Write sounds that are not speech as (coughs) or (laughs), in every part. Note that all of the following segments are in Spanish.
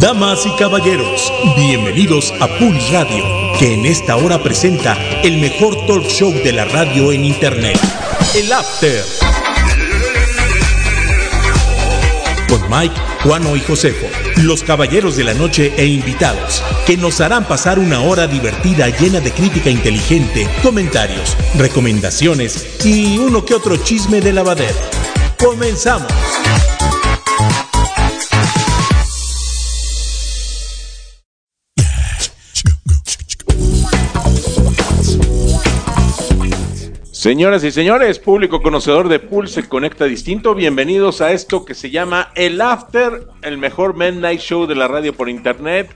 Damas y caballeros, bienvenidos a Pulse Radio, que en esta hora presenta el mejor talk show de la radio en Internet, el After. Con Mike, Juano y Josefo, los caballeros de la noche e invitados, que nos harán pasar una hora divertida llena de crítica inteligente, comentarios, recomendaciones y uno que otro chisme de lavadero. Comenzamos. Señoras y señores, público conocedor de Pulse Conecta Distinto, bienvenidos a esto que se llama El After, el mejor Midnight Show de la radio por internet,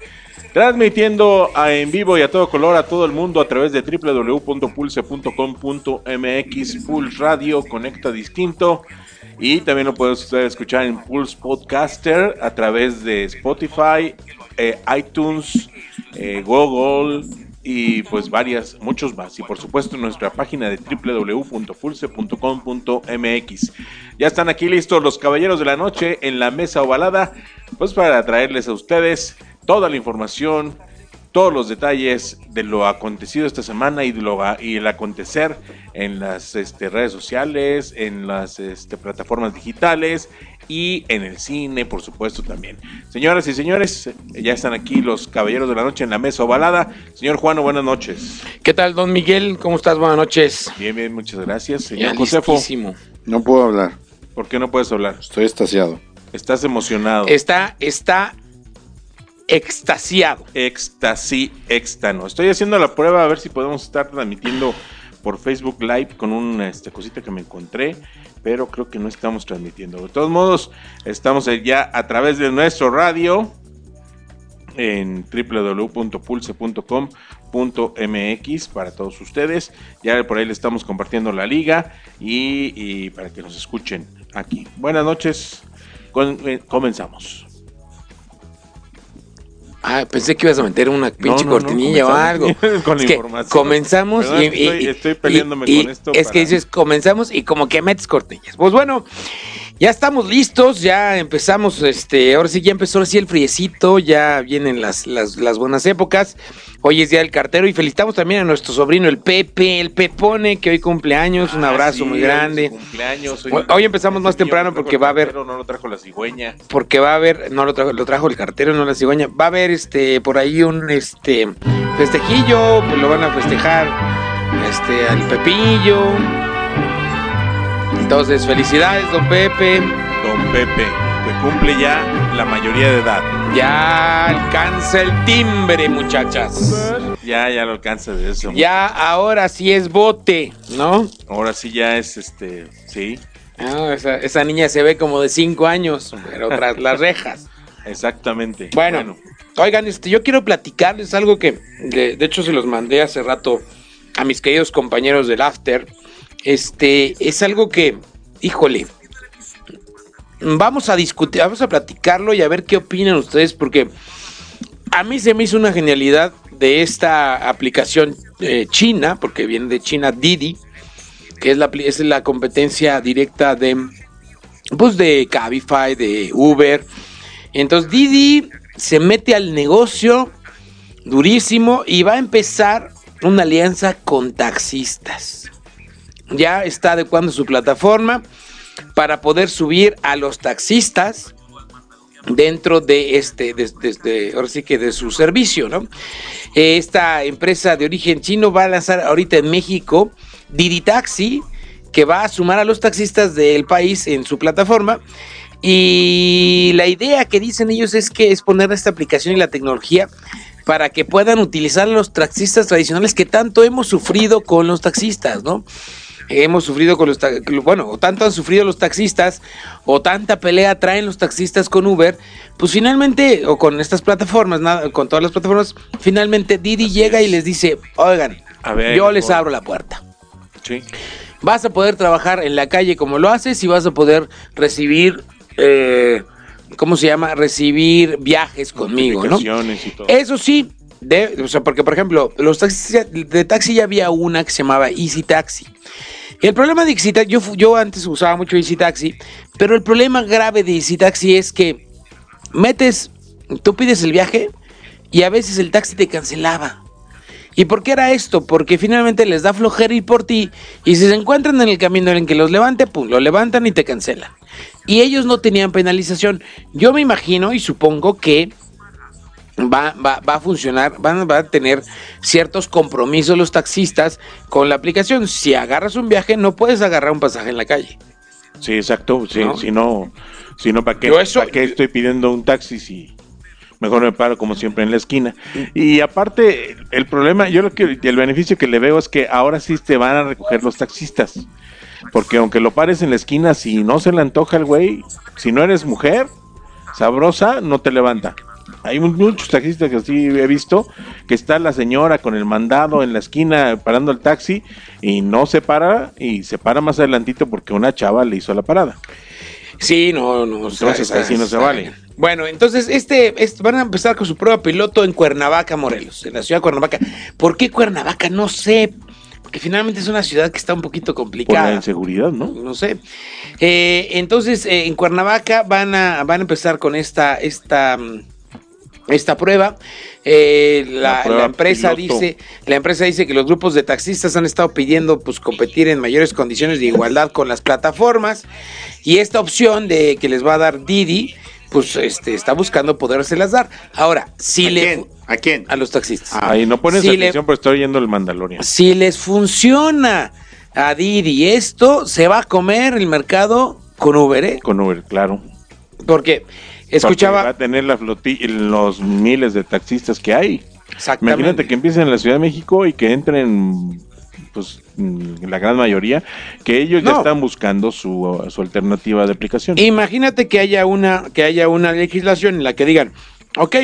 transmitiendo en vivo y a todo color a todo el mundo a través de www.pulse.com.mx, Pulse Radio Conecta Distinto, y también lo puede usted escuchar en Pulse Podcaster a través de Spotify, eh, iTunes, eh, Google y pues varias, muchos más. Y por supuesto en nuestra página de www.pulse.com.mx. Ya están aquí listos los caballeros de la noche en la mesa ovalada, pues para traerles a ustedes toda la información, todos los detalles de lo acontecido esta semana y, de lo, y el acontecer en las este, redes sociales, en las este, plataformas digitales y en el cine, por supuesto, también. Señoras y señores, ya están aquí los caballeros de la noche en la mesa ovalada. Señor Juano, buenas noches. ¿Qué tal, don Miguel? ¿Cómo estás? Buenas noches. Bien, bien, muchas gracias. Señor Josefo, listísimo. No puedo hablar, ¿por qué no puedes hablar? estoy estasiado. Estás emocionado. Está, está extasiado. Éxtasí, éxtano. Estoy haciendo la prueba a ver si podemos estar transmitiendo por Facebook Live con una este, cosita que me encontré, pero creo que no estamos transmitiendo. De todos modos, estamos ya a través de nuestro radio en www.pulse.com.mx para todos ustedes. Ya por ahí le estamos compartiendo la liga y, para que nos escuchen aquí. Buenas noches, eh, comenzamos. Ah, pensé que ibas a meter una pinche no, no, cortinilla o algo. (laughs) con Es que información. comenzamos y, estoy- y- estoy peleándome y- con esto Es para- que dices, comenzamos y como que metes cortinillas. Pues bueno, ya estamos listos, ya empezamos, este, ahora sí ya empezó ahora sí el friecito, ya vienen las, las, las buenas épocas. Hoy es día del cartero y felicitamos también a nuestro sobrino el Pepe, el Pepone, que hoy cumple años, un Ah, abrazo sí, muy grande. cumpleaños, Hoy- hoy empezamos más temprano no porque va a haber- No lo trajo la cigüeña. porque va a haber, no lo trajo, lo trajo el cartero, no la cigüeña, va a haber este por ahí un este festejillo, pues lo van a festejar este al Pepillo. Entonces, felicidades, don Pepe. Don Pepe, que cumple ya la mayoría de edad. Ya alcanza el timbre, muchachas. Ya, ya lo alcanza de eso. Ya ahora sí es bote, ¿no? Ahora sí ya es este, sí, Ah, esa, esa niña se ve como de cinco años, pero tras las rejas. exactamente. Bueno, oigan, este, yo quiero platicarles algo que, de, de hecho, se los mandé hace rato a mis queridos compañeros del After. Este, es algo que, híjole, vamos a discutir, vamos a platicarlo y a ver qué opinan ustedes, porque a mí se me hizo una genialidad de esta aplicación eh, china, porque viene de China, Didi, que es la, es la competencia directa de, pues, de Cabify, de Uber. Entonces Didi se mete al negocio durísimo y va a empezar una alianza con taxistas. Ya está adecuando su plataforma para poder subir a los taxistas dentro de este, de, ahora sí que de su servicio, ¿no? Esta empresa de origen chino va a lanzar ahorita en México Didi Taxi, que va a sumar a los taxistas del país en su plataforma. Y la idea que dicen ellos es que es poner esta aplicación y la tecnología para que puedan utilizar los taxistas tradicionales que tanto hemos sufrido con los taxistas, ¿no? Hemos sufrido con los, bueno, o tanto han sufrido los taxistas, o tanta pelea traen los taxistas con Uber, pues finalmente, o con estas plataformas, nada, con todas las plataformas, finalmente Didi llega y les dice, oigan, A ver, yo les abro la puerta. Sí. Vas a poder trabajar en la calle como lo haces y vas a poder recibir, eh, ¿cómo se llama? Recibir viajes conmigo, ¿no? Y todo. Eso sí, de- o sea, porque por ejemplo, los taxis de taxi ya había una que se llamaba Easy Taxi. El problema de Easy Taxi, yo, yo antes usaba mucho Easy Taxi, pero el problema grave de Easy Taxi es que metes tú pides el viaje y a veces el taxi te cancelaba. ¿Y por qué era esto? Porque finalmente les da flojera ir por ti y si se encuentran en el camino en que los levante, pum, lo levantan y te cancelan. Y ellos no tenían penalización. Yo me imagino y supongo que va, va, va a funcionar, van, va a tener ciertos compromisos los taxistas con la aplicación. Si agarras un viaje, no puedes agarrar un pasaje en la calle. Sí, exacto. Sí, ¿No? Si no, si no ¿para qué, Yo eso- ¿para qué estoy pidiendo un taxi si mejor me paro como siempre en la esquina? Y aparte, el problema, yo lo que el beneficio que le veo es que ahora sí te van a recoger los taxistas. Porque aunque lo pares en la esquina, si no se le antoja al güey, si no eres mujer sabrosa, no te levanta. Hay mu- muchos taxistas que así he visto, que está la señora con el mandado en la esquina parando el taxi y no se para y se para más adelantito porque una chava le hizo la parada. Sí, no, no. Entonces, ahí sí no se vale. Bueno, entonces este, este- van a empezar con su prueba piloto en Cuernavaca, Morelos, en la ciudad de Cuernavaca. ¿Por qué Cuernavaca? No sé. Porque finalmente es una ciudad que está un poquito Por la complicada. inseguridad, ¿no? No sé. Eh, entonces, eh, en Cuernavaca van a, van a empezar con esta, esta, mm, esta prueba. Eh, la, La prueba la empresa piloto. dice, la empresa dice que los grupos de taxistas han estado pidiendo pues competir en mayores condiciones de igualdad con las plataformas. Y esta opción de que les va a dar Didi, pues este, está buscando podérselas dar. Ahora, si ¿A le quién? ¿A quién? a los taxistas. Ahí no pones Si le- atención, pero estoy oyendo el Mandalorian. Si les funciona a Didi esto, se va a comer el mercado con Uber, ¿eh? Con Uber, claro. Porque Porque va escuchaba a tener la flotilla, los miles de taxistas que hay. exactamente. Imagínate que empiecen en la Ciudad de México y que entren, pues, la gran mayoría, que ellos ya están buscando su, su alternativa de aplicación. Imagínate que haya una que haya una legislación en la que digan, ok,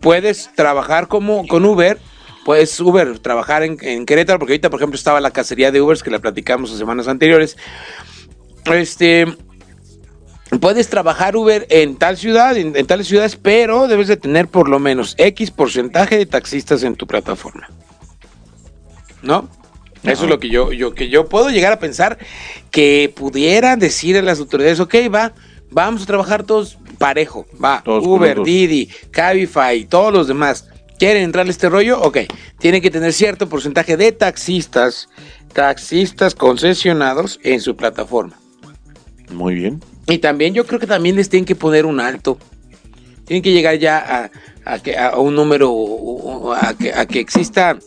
puedes trabajar como con Uber, puedes Uber trabajar en, en Querétaro, porque ahorita por ejemplo estaba la cacería de Ubers que la platicamos las semanas anteriores. Este puedes trabajar Uber en tal ciudad, en, en tales ciudades, pero debes de tener por lo menos X porcentaje de taxistas en tu plataforma. ¿No? Eso es lo que yo, yo, que yo puedo llegar a pensar que pudieran decir a las autoridades, ok, va, vamos a trabajar todos parejo, va, Todos Uber, juntos. Didi, Cabify, todos los demás. ¿Quieren entrar a este rollo? Ok, tienen que tener cierto porcentaje de taxistas, taxistas concesionados en su plataforma. Muy bien. Y también yo creo que también les tienen que poner un alto. Tienen que llegar ya a, a que, a un número, a que, a que exista,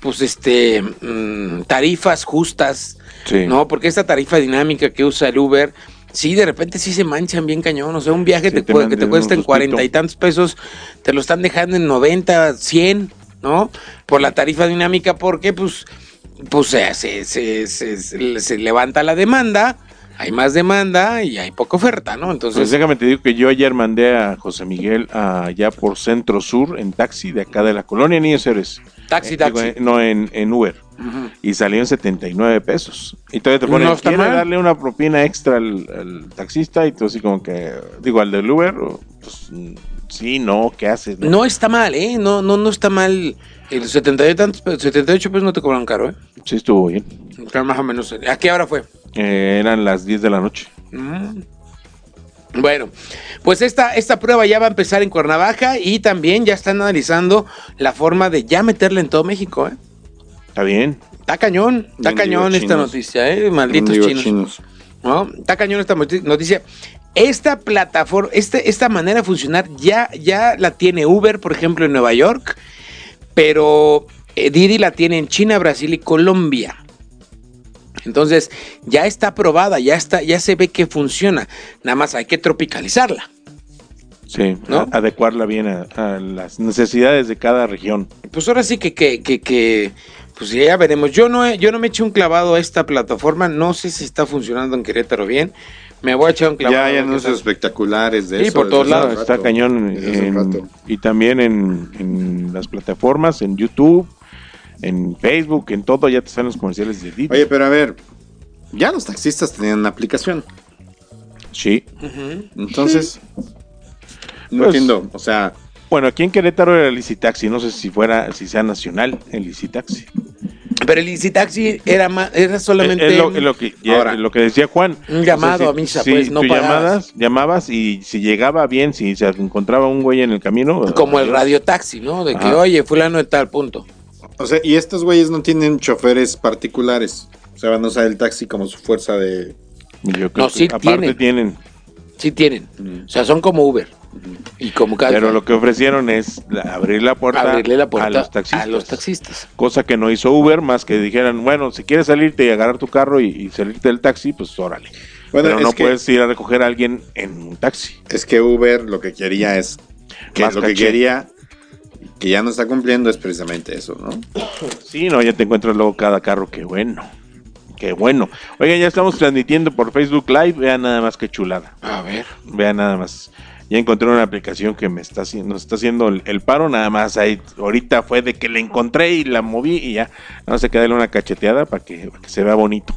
pues, este, mm, tarifas justas, Sí. ¿no? Porque esta tarifa dinámica que usa el Uber, sí, de repente sí se manchan bien cañón. O sea, un viaje Sí, te que te cuesta en cuarenta y tantos pesos, te lo están dejando en 90, 100, ¿no? Por la tarifa dinámica, porque, pues, pues se- se- se levanta la demanda, hay más demanda y hay poca oferta, ¿no? Pues Entonces, déjame te digo que yo ayer mandé a José Miguel allá por Centro Sur en taxi de acá de la colonia Niños Héroes. taxi, Eh, taxi. no, en, en Uber. Ujú. Y salió en 79 pesos. Y todavía te ponen, No ¿quiere mal. darle una propina extra al, al taxista? Y tú así como que, digo, al del Uber, pues sí, no, ¿qué haces? No está mal, ¿eh? No, no, no está mal. El 78, tantos pe- 78 pesos no te cobran caro, ¿eh? Sí, estuvo bien. Claro, Más o menos. ¿A qué hora fue? Eh, eran las 10 de la noche. Mm. Bueno, pues esta, esta prueba ya va a empezar en Cuernavaca y también ya están analizando la forma de ya meterla en todo México, ¿eh? Está bien. Está cañón, está cañón esta chinos. noticia, ¿eh? Malditos chinos. ¿no? Está cañón esta noti- noticia. Esta plataforma, este, esta manera de funcionar ya, ya la tiene Uber, por ejemplo, en Nueva York, pero eh, Didi la tiene en China, Brasil y Colombia. Entonces, ya está aprobada, ya está, ya se ve que funciona. Nada más hay que tropicalizarla. Sí, ¿No? adecuarla bien a, a las necesidades de cada región. Pues ahora sí que, que, que, que, pues ya veremos. Yo no, he- yo no me eché un clavado a esta plataforma, no sé si está funcionando en Querétaro bien. Me voy a echar un clavado. Ya hay anuncios espectaculares de Sí, eso. por todos lados. Está cañón en- y también en, en las plataformas, en YouTube, en Facebook, en todo, ya te están los comerciales de Didi. Oye, pero a ver, ya los taxistas tenían una aplicación. Sí. Entonces, no Pues- entiendo. O sea, Bueno, aquí en Querétaro era el Licitaxi, no sé si fuera, si sea nacional el Licitaxi. Pero el Easy Taxi era, ma- era solamente... Es lo, es lo que, ya- Ahora, lo que decía Juan. un llamado a misa, pues, no tú pagabas. llamabas, llamabas y si llegaba bien, si se encontraba un güey en el camino. como el adiós. radio taxi, ¿no? De que, Ajá. oye, fulano de tal punto. O sea, y estos güeyes no tienen choferes particulares. O sea, van a usar el taxi como su fuerza de. Y yo creo No, que sí aparte tienen. tienen. Sí tienen. O sea, son como Uber. Y como cada Pero lo que ofrecieron es abrir la puerta, abrirle la puerta a los taxistas. a los taxistas. Cosa que no hizo Uber, más que dijeran, bueno, si quieres salirte y agarrar tu carro y, y salirte del taxi, pues órale. Bueno, Pero no que- puedes ir a recoger a alguien en un taxi. Es que Uber lo que quería es. Que Más lo que quería, que ya no está cumpliendo, es precisamente eso, ¿no? (coughs) Sí, no, ya te encuentras luego cada carro, qué bueno. Qué bueno. Oigan, ya estamos transmitiendo por Facebook Live, vean nada más que chulada. A ver. Vean nada más. Ya encontré una aplicación que me está haciendo, nos está haciendo el, el paro, nada más ahí. Ahorita fue de que la encontré y la moví y ya. Sé, que darle una cacheteada para que, para que se vea bonito.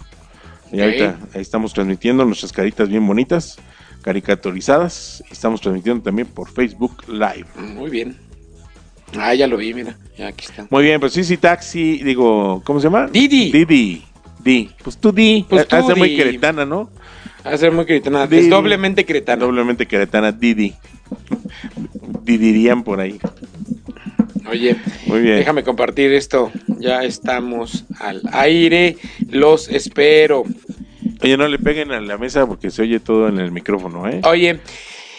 Y ahorita ahí estamos transmitiendo nuestras caritas bien bonitas, caricaturizadas. Y estamos transmitiendo también por Facebook Live. Muy bien. Ah, ya lo vi, mira. Ya aquí está. Muy bien, pues sí, sí, taxi, digo, ¿cómo se llama? Didi. Didi. Di. Pues tú di. Pues tú Hace muy di. queretana, ¿no? Ser muy cretana. Didi. Es doblemente cretana. Doblemente queretana, Didi. Didirían por ahí. Oye, Muy bien. déjame compartir esto. Ya estamos al aire. Los espero. Oye, no le peguen a la mesa porque se oye todo en el micrófono, ¿eh? Oye,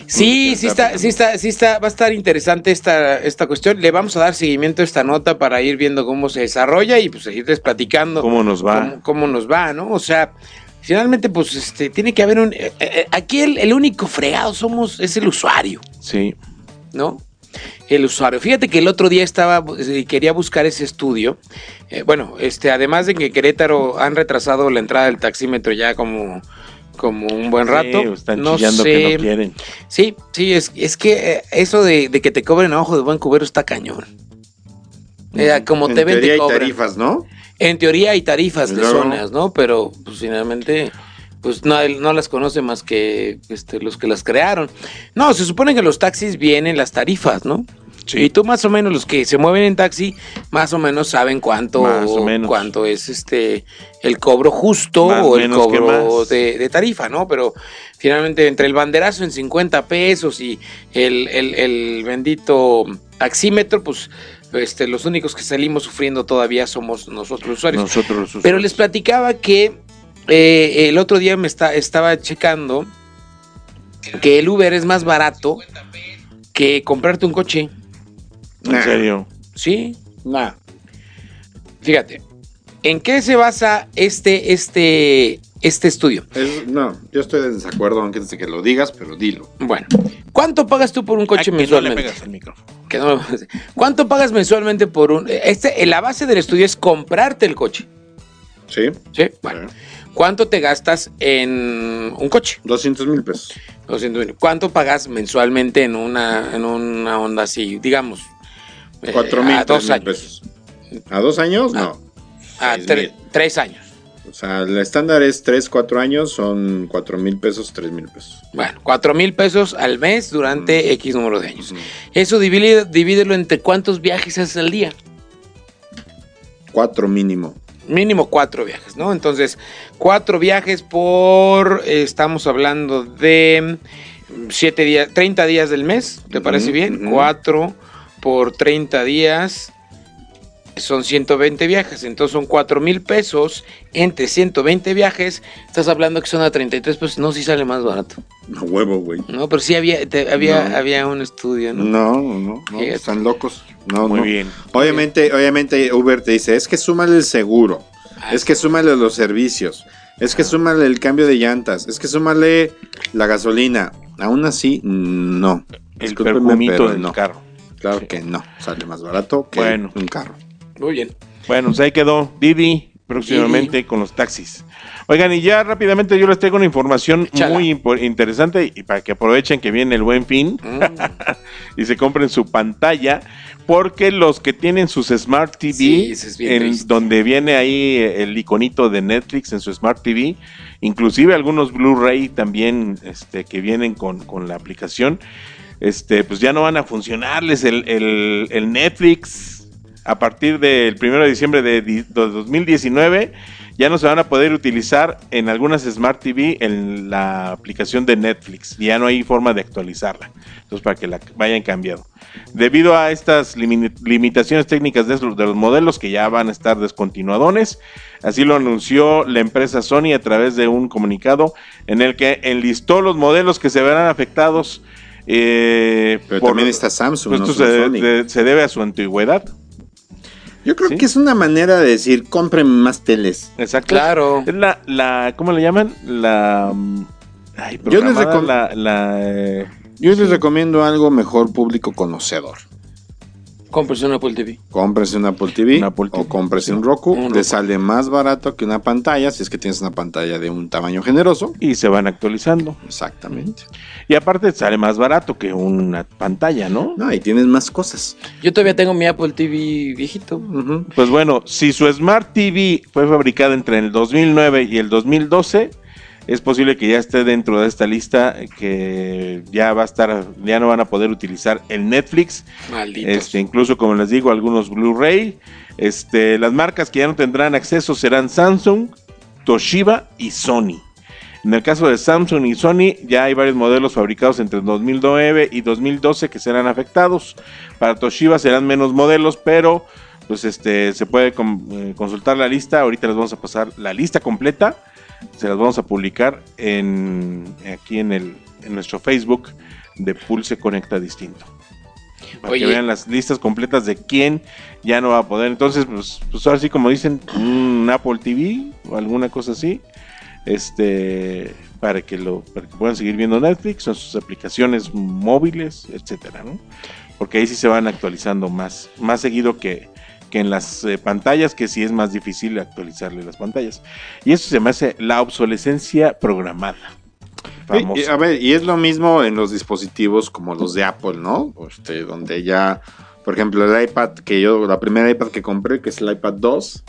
sí, sí está sí está, sí está, va a estar interesante esta, esta cuestión. Le vamos a dar seguimiento a esta nota para ir viendo cómo se desarrolla y pues seguirles platicando ¿Cómo nos va? cómo, cómo nos va, ¿no? O sea, finalmente, pues, este, tiene que haber un. eh, eh, aquí el, el único fregado somos, es el usuario, Sí. ¿no? El usuario. Fíjate que el otro día estaba, eh, quería buscar ese estudio. Eh, bueno, este, además de que Querétaro han retrasado la entrada del taxímetro ya como, como un buen rato. Sí, están no chillando sé, que no quieren. Sí, sí, es, es que eh, eso de, de que te cobren a ojo de buen cubero está cañón. Eh, como en te ven, teoría te hay cobran. tarifas, ¿no? En teoría hay tarifas de zonas, ¿no? Pero pues finalmente pues no, no las conoce más que este, los que las crearon. No, se supone que los taxis vienen las tarifas, ¿no? Sí. Y tú más o menos los que se mueven en taxi más o menos saben cuánto Más o menos. cuánto es este el cobro justo Más o el cobro de, de tarifa, ¿no? Pero finalmente entre el banderazo en 50 pesos y el, el- el bendito taxímetro, pues este, los únicos que salimos sufriendo todavía somos nosotros los usuarios. Nosotros los Pero les platicaba que eh, el otro día me está, estaba checando que el Uber es más barato que comprarte un coche. En serio. Sí, Nah. fíjate. ¿En qué se basa este, este, este estudio? Es- no, yo estoy en desacuerdo, aunque desde que lo digas, pero dilo. Bueno, ¿cuánto pagas tú por un coche Ay, que no le mensualmente? pegas al micrófono. Que no- ¿Cuánto pagas mensualmente por un... Este, la base del estudio es comprarte el coche. ¿Sí? ¿Sí? Bueno, ¿cuánto te gastas en un coche? 200 mil pesos. 200 mil. ¿Cuánto pagas mensualmente en una, en una onda así, digamos? Eh, 4 mil a dos años. pesos. ¿A dos años? Ah. No. A tre- mil. tres años. O sea, el estándar es 3, 4 años, son 4 mil pesos, 3 mil pesos. Bueno, cuatro mil pesos al mes durante X número de años. Eso divide, divídelo entre cuántos viajes haces al día. 4 mínimo. Mínimo cuatro viajes, ¿no? Entonces, cuatro viajes por, eh, estamos hablando de mm, siete días, 30 días del mes, ¿te parece bien? ujú. Cuatro por 30 días son 120 viajes, entonces son 4 mil pesos entre 120 viajes, estás hablando que son a 33 pesos, no, sí sale más barato, No huevo, güey. ¿no? Pero sí había, te- había, No. había un estudio, ¿no? No, no, no, están locos. No, Muy no. bien. Obviamente, obviamente Uber te dice, es que súmale el seguro, Ah, es que súmale los servicios, es que súmale el cambio de llantas, es que súmale la gasolina. Aún así, no. El Discúlpenme, perfumito pero del no. carro. Claro Sí. que no. Sale más barato que Bueno. un carro. Muy bien. Bueno, pues ahí quedó Didi próximamente con los taxis. Oigan, y ya rápidamente yo les traigo una información muy interesante y para que aprovechen que viene el buen fin Mm. (laughs) y se compren su pantalla, porque los que tienen sus Smart TV, Sí, es en donde viene ahí el iconito de Netflix en su Smart TV, inclusive algunos Blu-ray también este, que vienen con, con la aplicación, este, pues ya no van a funcionarles el, Netflix. a partir del 1 de diciembre de, di- de 2019 ya no se van a poder utilizar en algunas Smart TV en la aplicación de Netflix. Ya no hay forma de actualizarla. Entonces, para que la vayan cambiando. Debido a estas limi- limitaciones técnicas de los modelos que ya van a estar descontinuadones, así lo anunció la empresa Sony a través de un comunicado en el que enlistó los modelos que se verán afectados. Eh, Pero por- también está Samsung, pues no esto se, Sony. de- se debe a su antigüedad. Yo creo ¿Sí? que es una manera de decir, compren más teles. Exacto. Claro. Es la, la, ¿cómo le llaman? La, mm, ay, Yo les la, la, eh, Yo les recomiendo algo mejor público conocedor. Cómprese un Apple TV. Cómprese un Apple TV Un Apple TV, o cómprese sí. un Roku. Un Le Roku. sale más barato que una pantalla si es que tienes una pantalla de un tamaño generoso. y se van actualizando. Exactamente. Y aparte sale más barato que una pantalla, ¿no? No, y tienes más cosas. Yo todavía tengo mi Apple TV viejito. Pues bueno, si su Smart TV fue fabricada entre el 2009 y el 2012, es posible que ya esté dentro de esta lista que ya va a estar, ya no van a poder utilizar el Netflix Malditos. Este, incluso como les digo, algunos Blu-ray. Este, las marcas que ya no tendrán acceso serán Samsung, Toshiba y Sony. En el caso de Samsung y Sony, ya hay varios modelos fabricados entre 2009 y 2012 que serán afectados. Para Toshiba serán menos modelos, pero pues este se puede eh, consultar la lista. Ahorita les vamos a pasar la lista completa. Se las vamos a publicar en aquí en el en nuestro Facebook de Pulse Conecta Distinto. Para Oye. que vean las listas completas de quién ya no va a poder. Entonces, pues, pues ahora sí, como dicen, un Apple TV o alguna cosa así. Este, para que lo, para que puedan seguir viendo Netflix o sus aplicaciones móviles, etcétera, ¿no? Porque ahí sí se van actualizando más, más seguido que, que en las eh, pantallas, que sí es más difícil actualizarle las pantallas. Y eso se me hace la obsolescencia programada. Y, a ver, y es lo mismo en los dispositivos como los de Apple, ¿no? Este, donde ya, por ejemplo, el iPad que yo, la primera iPad que compré, que es el iPad 2,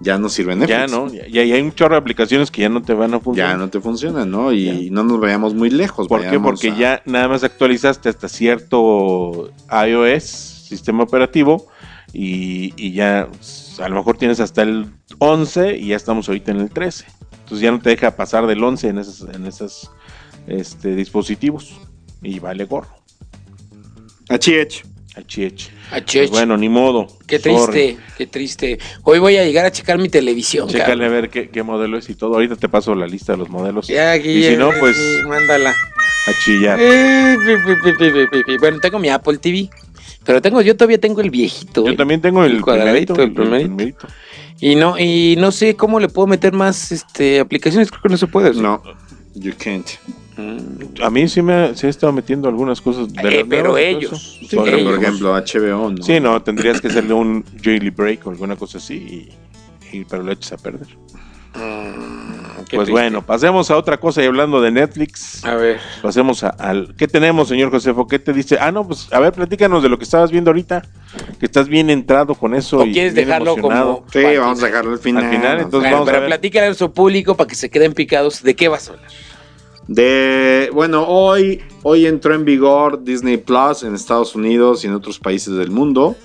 ya no sirve en Netflix. ya no, ya, ya hay un chorro de aplicaciones que ya no te van a funcionar. Ya no te funciona, ¿no? Y no nos vayamos muy lejos. ¿Por qué? Porque a- ya nada más actualizaste hasta cierto iOS, sistema operativo, y, y ya pues, a lo mejor tienes hasta el 11 y ya estamos ahorita en el 13. Entonces ya no te deja pasar del 11 en esos en esas, este, dispositivos. Y vale gorro. Achiech. HH. Achech. Pues bueno, ni modo. Qué Sorry. triste, qué triste. Hoy voy a llegar a checar mi televisión. Chécale a ver qué, qué modelo es y todo. Ahorita te paso la lista de los modelos. Ya, aquí, y si no, pues mándala. a chillar. Eh, pi, pi, pi, pi, pi, pi, pi. Bueno, tengo mi Apple TV. Pero tengo, yo todavía tengo el viejito. Yo güey. también tengo el, el cuadradito, primerito, el primerito. Y no, y no sé cómo le puedo meter más este aplicaciones, creo que no se puede. ¿sí? No, you can't. Mm. A mí sí me se ha estado metiendo algunas cosas de Eh, pero ellos, sí, Sí, Por, ellos. por ejemplo, HBO, ¿no? Sí, no, tendrías que hacerle un jailbreak o alguna cosa así y, y- pero lo echas a perder. Mm, qué pues triste. bueno, pasemos a otra cosa y hablando de Netflix, A ver. pasemos a- al ¿qué tenemos, señor Josefo? ¿Qué te dice? Ah, no, pues a ver, platícanos de lo que estabas viendo ahorita, que estás bien entrado con eso ¿O y quieres dejarlo emocionado. como- Sí, vamos a dejarlo al final. Al final, entonces vamos a pero ver. platícale a su público para que se queden picados. ¿De qué vas a hablar? De, bueno, hoy, hoy entró en vigor Disney Plus en Estados Unidos y en otros países del mundo,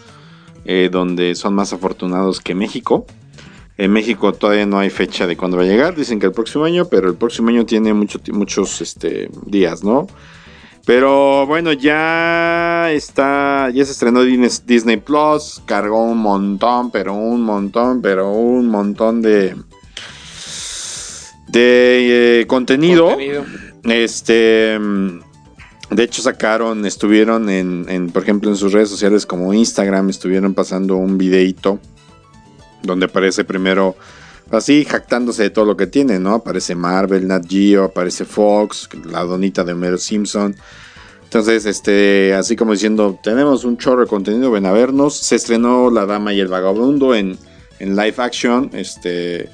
eh, donde son más afortunados que México. En México todavía no hay fecha de cuándo va a llegar, dicen que el próximo año, pero el próximo año tiene mucho, ti- muchos este, días, ¿no? Pero bueno, ya está, ya se estrenó Dis- Disney Plus, cargó un montón, pero un montón, pero un montón de de eh, contenido. Contenido. Este, de hecho sacaron, estuvieron en, en, por ejemplo, en sus redes sociales como Instagram, estuvieron pasando un videito donde aparece primero, así jactándose de todo lo que tiene, ¿no? Aparece Marvel, Nat Geo, aparece Fox, la donita de Homero Simpson. Entonces, este, así como diciendo, tenemos un chorro de contenido, ven a vernos. Se estrenó La Dama y el Vagabundo en, en live action, este,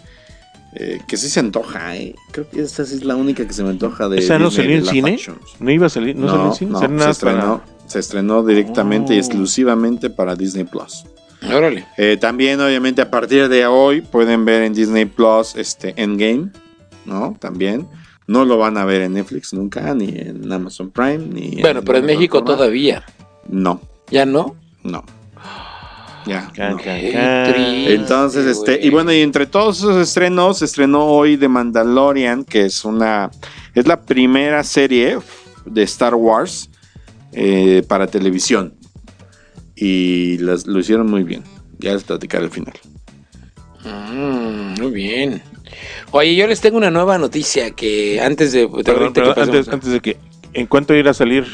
eh, que sí se antoja, ¿eh? Creo que esta sí es la única que se me antoja de ¿Esa no Disney, salió en cine? actions. ¿No iba a salir? ¿No, salió en cine? no, se, para- estrenó, se estrenó directamente y Oh. exclusivamente para Disney Plus. Órale. Eh, también, obviamente, a partir de hoy pueden ver en Disney Plus este Endgame, ¿no? También. No lo van a ver en Netflix nunca, ni en Amazon Prime, ni Bueno, pero en México todavía. No, ¿Ya no? no. Ya. Can, can, Qué can. triste, Entonces, este, y bueno, y entre todos esos estrenos, se estrenó hoy The Mandalorian, que es una, es la primera serie de Star Wars eh, para televisión. Y las- lo hicieron muy bien. Ya les platicaré al final. Mm, muy bien. Oye, yo les tengo una nueva noticia que antes de... Perdón, que antes, a- antes de que. ¿En cuánto irá a salir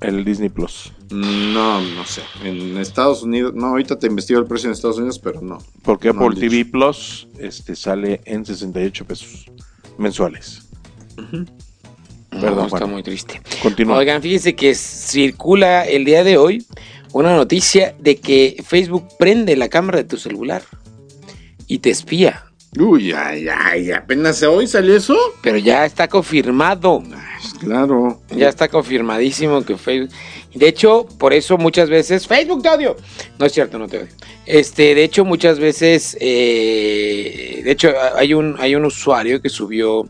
el Disney Plus? No, no sé. En Estados Unidos, no, ahorita te investigo el precio en Estados Unidos, pero no. Porque No Apple TV Plus este, sale en 68 pesos mensuales. Perdón, está muy triste. Continúa. Oigan, fíjense que circula el día de hoy una noticia de que Facebook prende la cámara de tu celular y te espía. Uy, ay, ay, apenas hoy salió eso. Pero ya está confirmado. Claro. Ya está confirmadísimo que Facebook. De hecho, por eso muchas veces. Facebook te odio. No es cierto, no te odio. Este, de hecho, muchas veces. eh, de hecho, hay un, hay un usuario que subió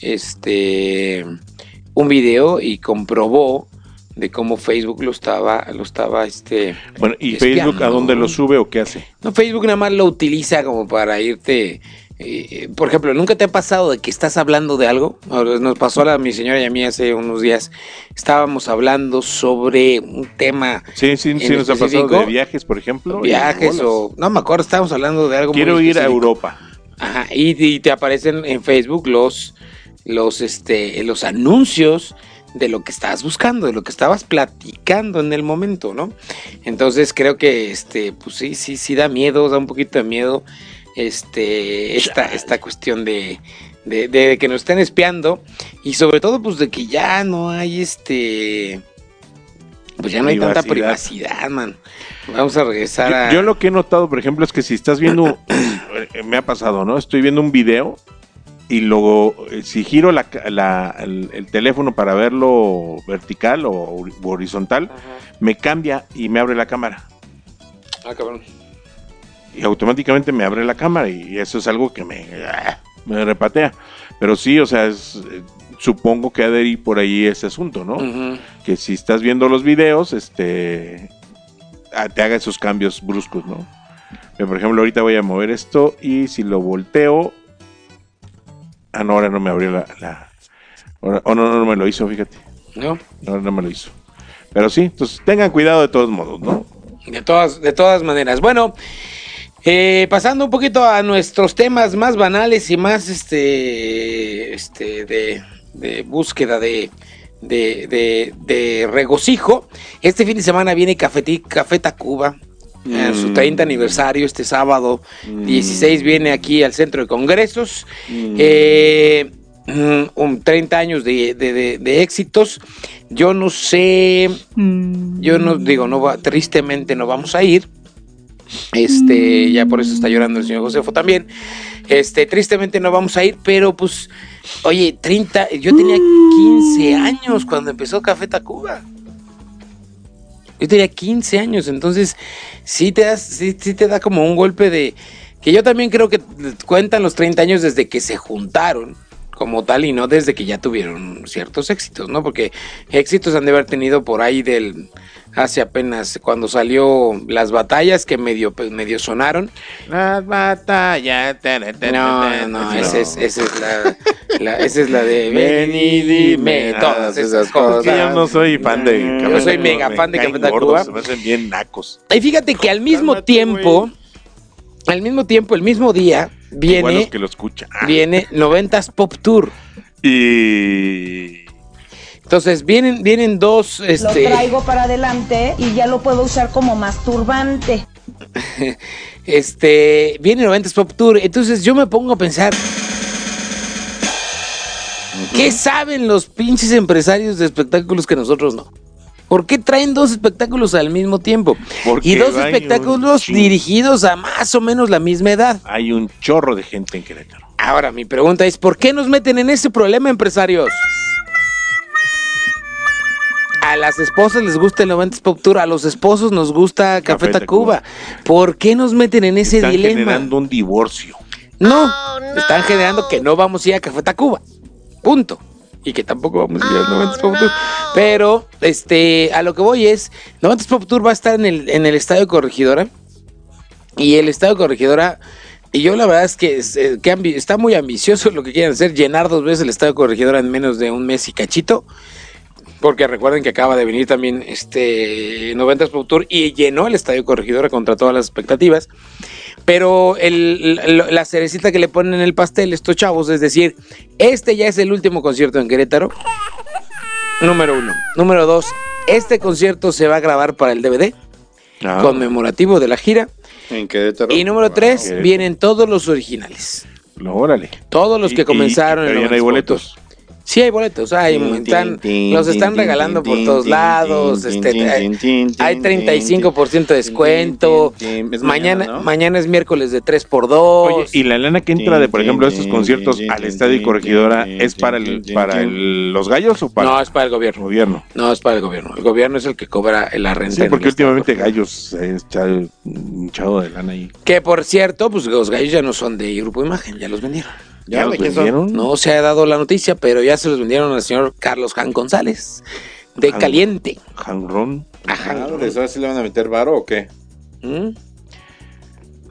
este un video y comprobó de cómo Facebook lo estaba, lo estaba, este. Bueno, ¿y espiando. Facebook a dónde lo sube o qué hace? No, Facebook nada más lo utiliza como para irte. eh, por ejemplo, ¿nunca te ha pasado de que estás hablando de algo? Nos pasó a mi señora y a mí hace unos días. Estábamos hablando sobre un tema, Sí, sí, sí, ¿En nos ha pasado de viajes, por ejemplo. viajes o. No me acuerdo, estábamos hablando de algo. muy Quiero ir a. Europa. Ajá, y, y te aparecen en Facebook los, los, este, los anuncios de lo que estabas buscando, de lo que estabas platicando en el momento, ¿no? Entonces creo que, este, pues sí, sí, sí da miedo, da un poquito de miedo, este, esta, esta cuestión de, de, de que nos estén espiando y sobre todo, pues de que ya no hay, este, pues ya no hay tanta Privacidad. man. Vamos a regresar a... Yo, yo lo que he notado, por ejemplo, es que si estás viendo, (clears throat) eh, me ha pasado, ¿no? Estoy viendo un video y luego eh, si giro la el, el teléfono para verlo vertical o hor- horizontal, me cambia y me abre la cámara. Ah, cabrón. Y automáticamente me abre la cámara y eso es algo que me, ah, me repatea. Pero sí, o sea, es, eh, supongo que ha de ir por ahí ese asunto, ¿no? Que si estás viendo los videos, este, ah, te haga esos cambios bruscos, ¿no? Por ejemplo, ahorita voy a mover esto y si lo volteo, ah, no, ahora no me abrió la, la ahora- oh, no, no, no me lo hizo, fíjate, ¿No? ahora no me lo hizo. Pero sí, entonces tengan cuidado de todos modos, ¿no? De todas, de todas maneras. Bueno, eh, pasando un poquito a nuestros temas más banales y más este, este de, de búsqueda de, de, de- de regocijo. Este fin de semana viene Café, Café Tacuba. En su Mm. 30 aniversario, este sábado 16 viene aquí al Centro de Congresos. Mm. Eh, mm, un 30 años de, de- de- de éxitos. Yo no sé, yo no digo, no va, tristemente no vamos a ir. Este, ya por eso está llorando el señor Josefo también. Este, tristemente no vamos a ir, pero pues, oye, 30, yo tenía 15 años cuando empezó Café Tacuba. Yo tenía 15 años, entonces sí te, das, sí, sí te da como un golpe de... Que yo también creo que cuentan los 30 años desde que se juntaron como tal y no desde que ya tuvieron ciertos éxitos, ¿no? Porque éxitos han de haber tenido por ahí del... Hace apenas cuando salió las batallas que medio, pues, medio sonaron. Las batallas. No, no, no, esa es, esa es la, la- esa es la de (laughs) ven y dime todas esas cosas. Yo no soy fan de Yo Café soy mega me fan de Café Tacuba. Se me hacen bien nacos. Y fíjate que al mismo tiempo, al mismo tiempo, el mismo día, Igual los viene, que lo escuchan. (laughs) viene 90s Pop Tour. Y Entonces vienen, vienen dos, Lo este, traigo para adelante y ya lo puedo usar como masturbante. (laughs) este, viene 90s Pop Tour. Entonces yo me pongo a pensar, ¿qué saben los pinches empresarios de espectáculos que nosotros no? ¿Por qué traen dos espectáculos al mismo tiempo? Porque y dos espectáculos dirigidos a más o menos la misma edad. hay un chorro de gente en Querétaro. Ahora, mi pregunta es, ¿por qué nos meten en ese problema, empresarios? A las esposas les gusta el 90s Pop Tour, a los esposos nos gusta Café, Café Tacuba. ¿Por qué nos meten en ese Están dilema? generando un divorcio. No, están generando que no vamos a ir a Café Tacuba. Punto. Y que tampoco vamos a ir al 90s Pop Tour. Pero, este, a lo que voy es, 90s Pop Tour va a estar en el, en el Estadio Corregidora. Y el Estadio Corregidora, y yo la verdad es que, eh, que está muy ambicioso lo que quieren hacer, llenar dos veces el Estadio Corregidora en menos de un mes y cachito. Porque recuerden que acaba de venir también este 90s Pop Tour y llenó el Estadio Corregidora contra todas las expectativas. Pero el- el- la cerecita que le ponen en el pastel estos chavos, es decir, este ya es el último concierto en Querétaro. Número uno. Número dos, este concierto se va a grabar para el DVD Ah, conmemorativo de la gira. En Querétaro. Y número tres, vienen todos los originales. no, órale. Todos los Y- que y- comenzaron pero en ya no hay 90s Pop Tour. boletos. Sí hay boletos, hay, están, los están regalando por todos lados, este, hay, hay 35% de descuento, Es mañana, ¿no? mañana es miércoles de 3x2, Oye, y la lana que entra de, por ejemplo, estos conciertos al Estadio Corregidora, ¿es para el, para el- los gallos o para no es para el gobierno, gobierno? no es para el gobierno, el gobierno es el que cobra la renta. Sí, porque últimamente gallos se está hinchado de lana ahí. Que por cierto, pues los gallos ya no son de Grupo Imagen, ya los vendieron. ¿Ya? los ¿De quién son? vendieron? No se ha dado la noticia, pero ya se los vendieron al señor Carlos Jan González, de. Caliente. Hangrón. Ajá. Madres, ¿Ahora sí le van a meter varo o qué? ¿Mm?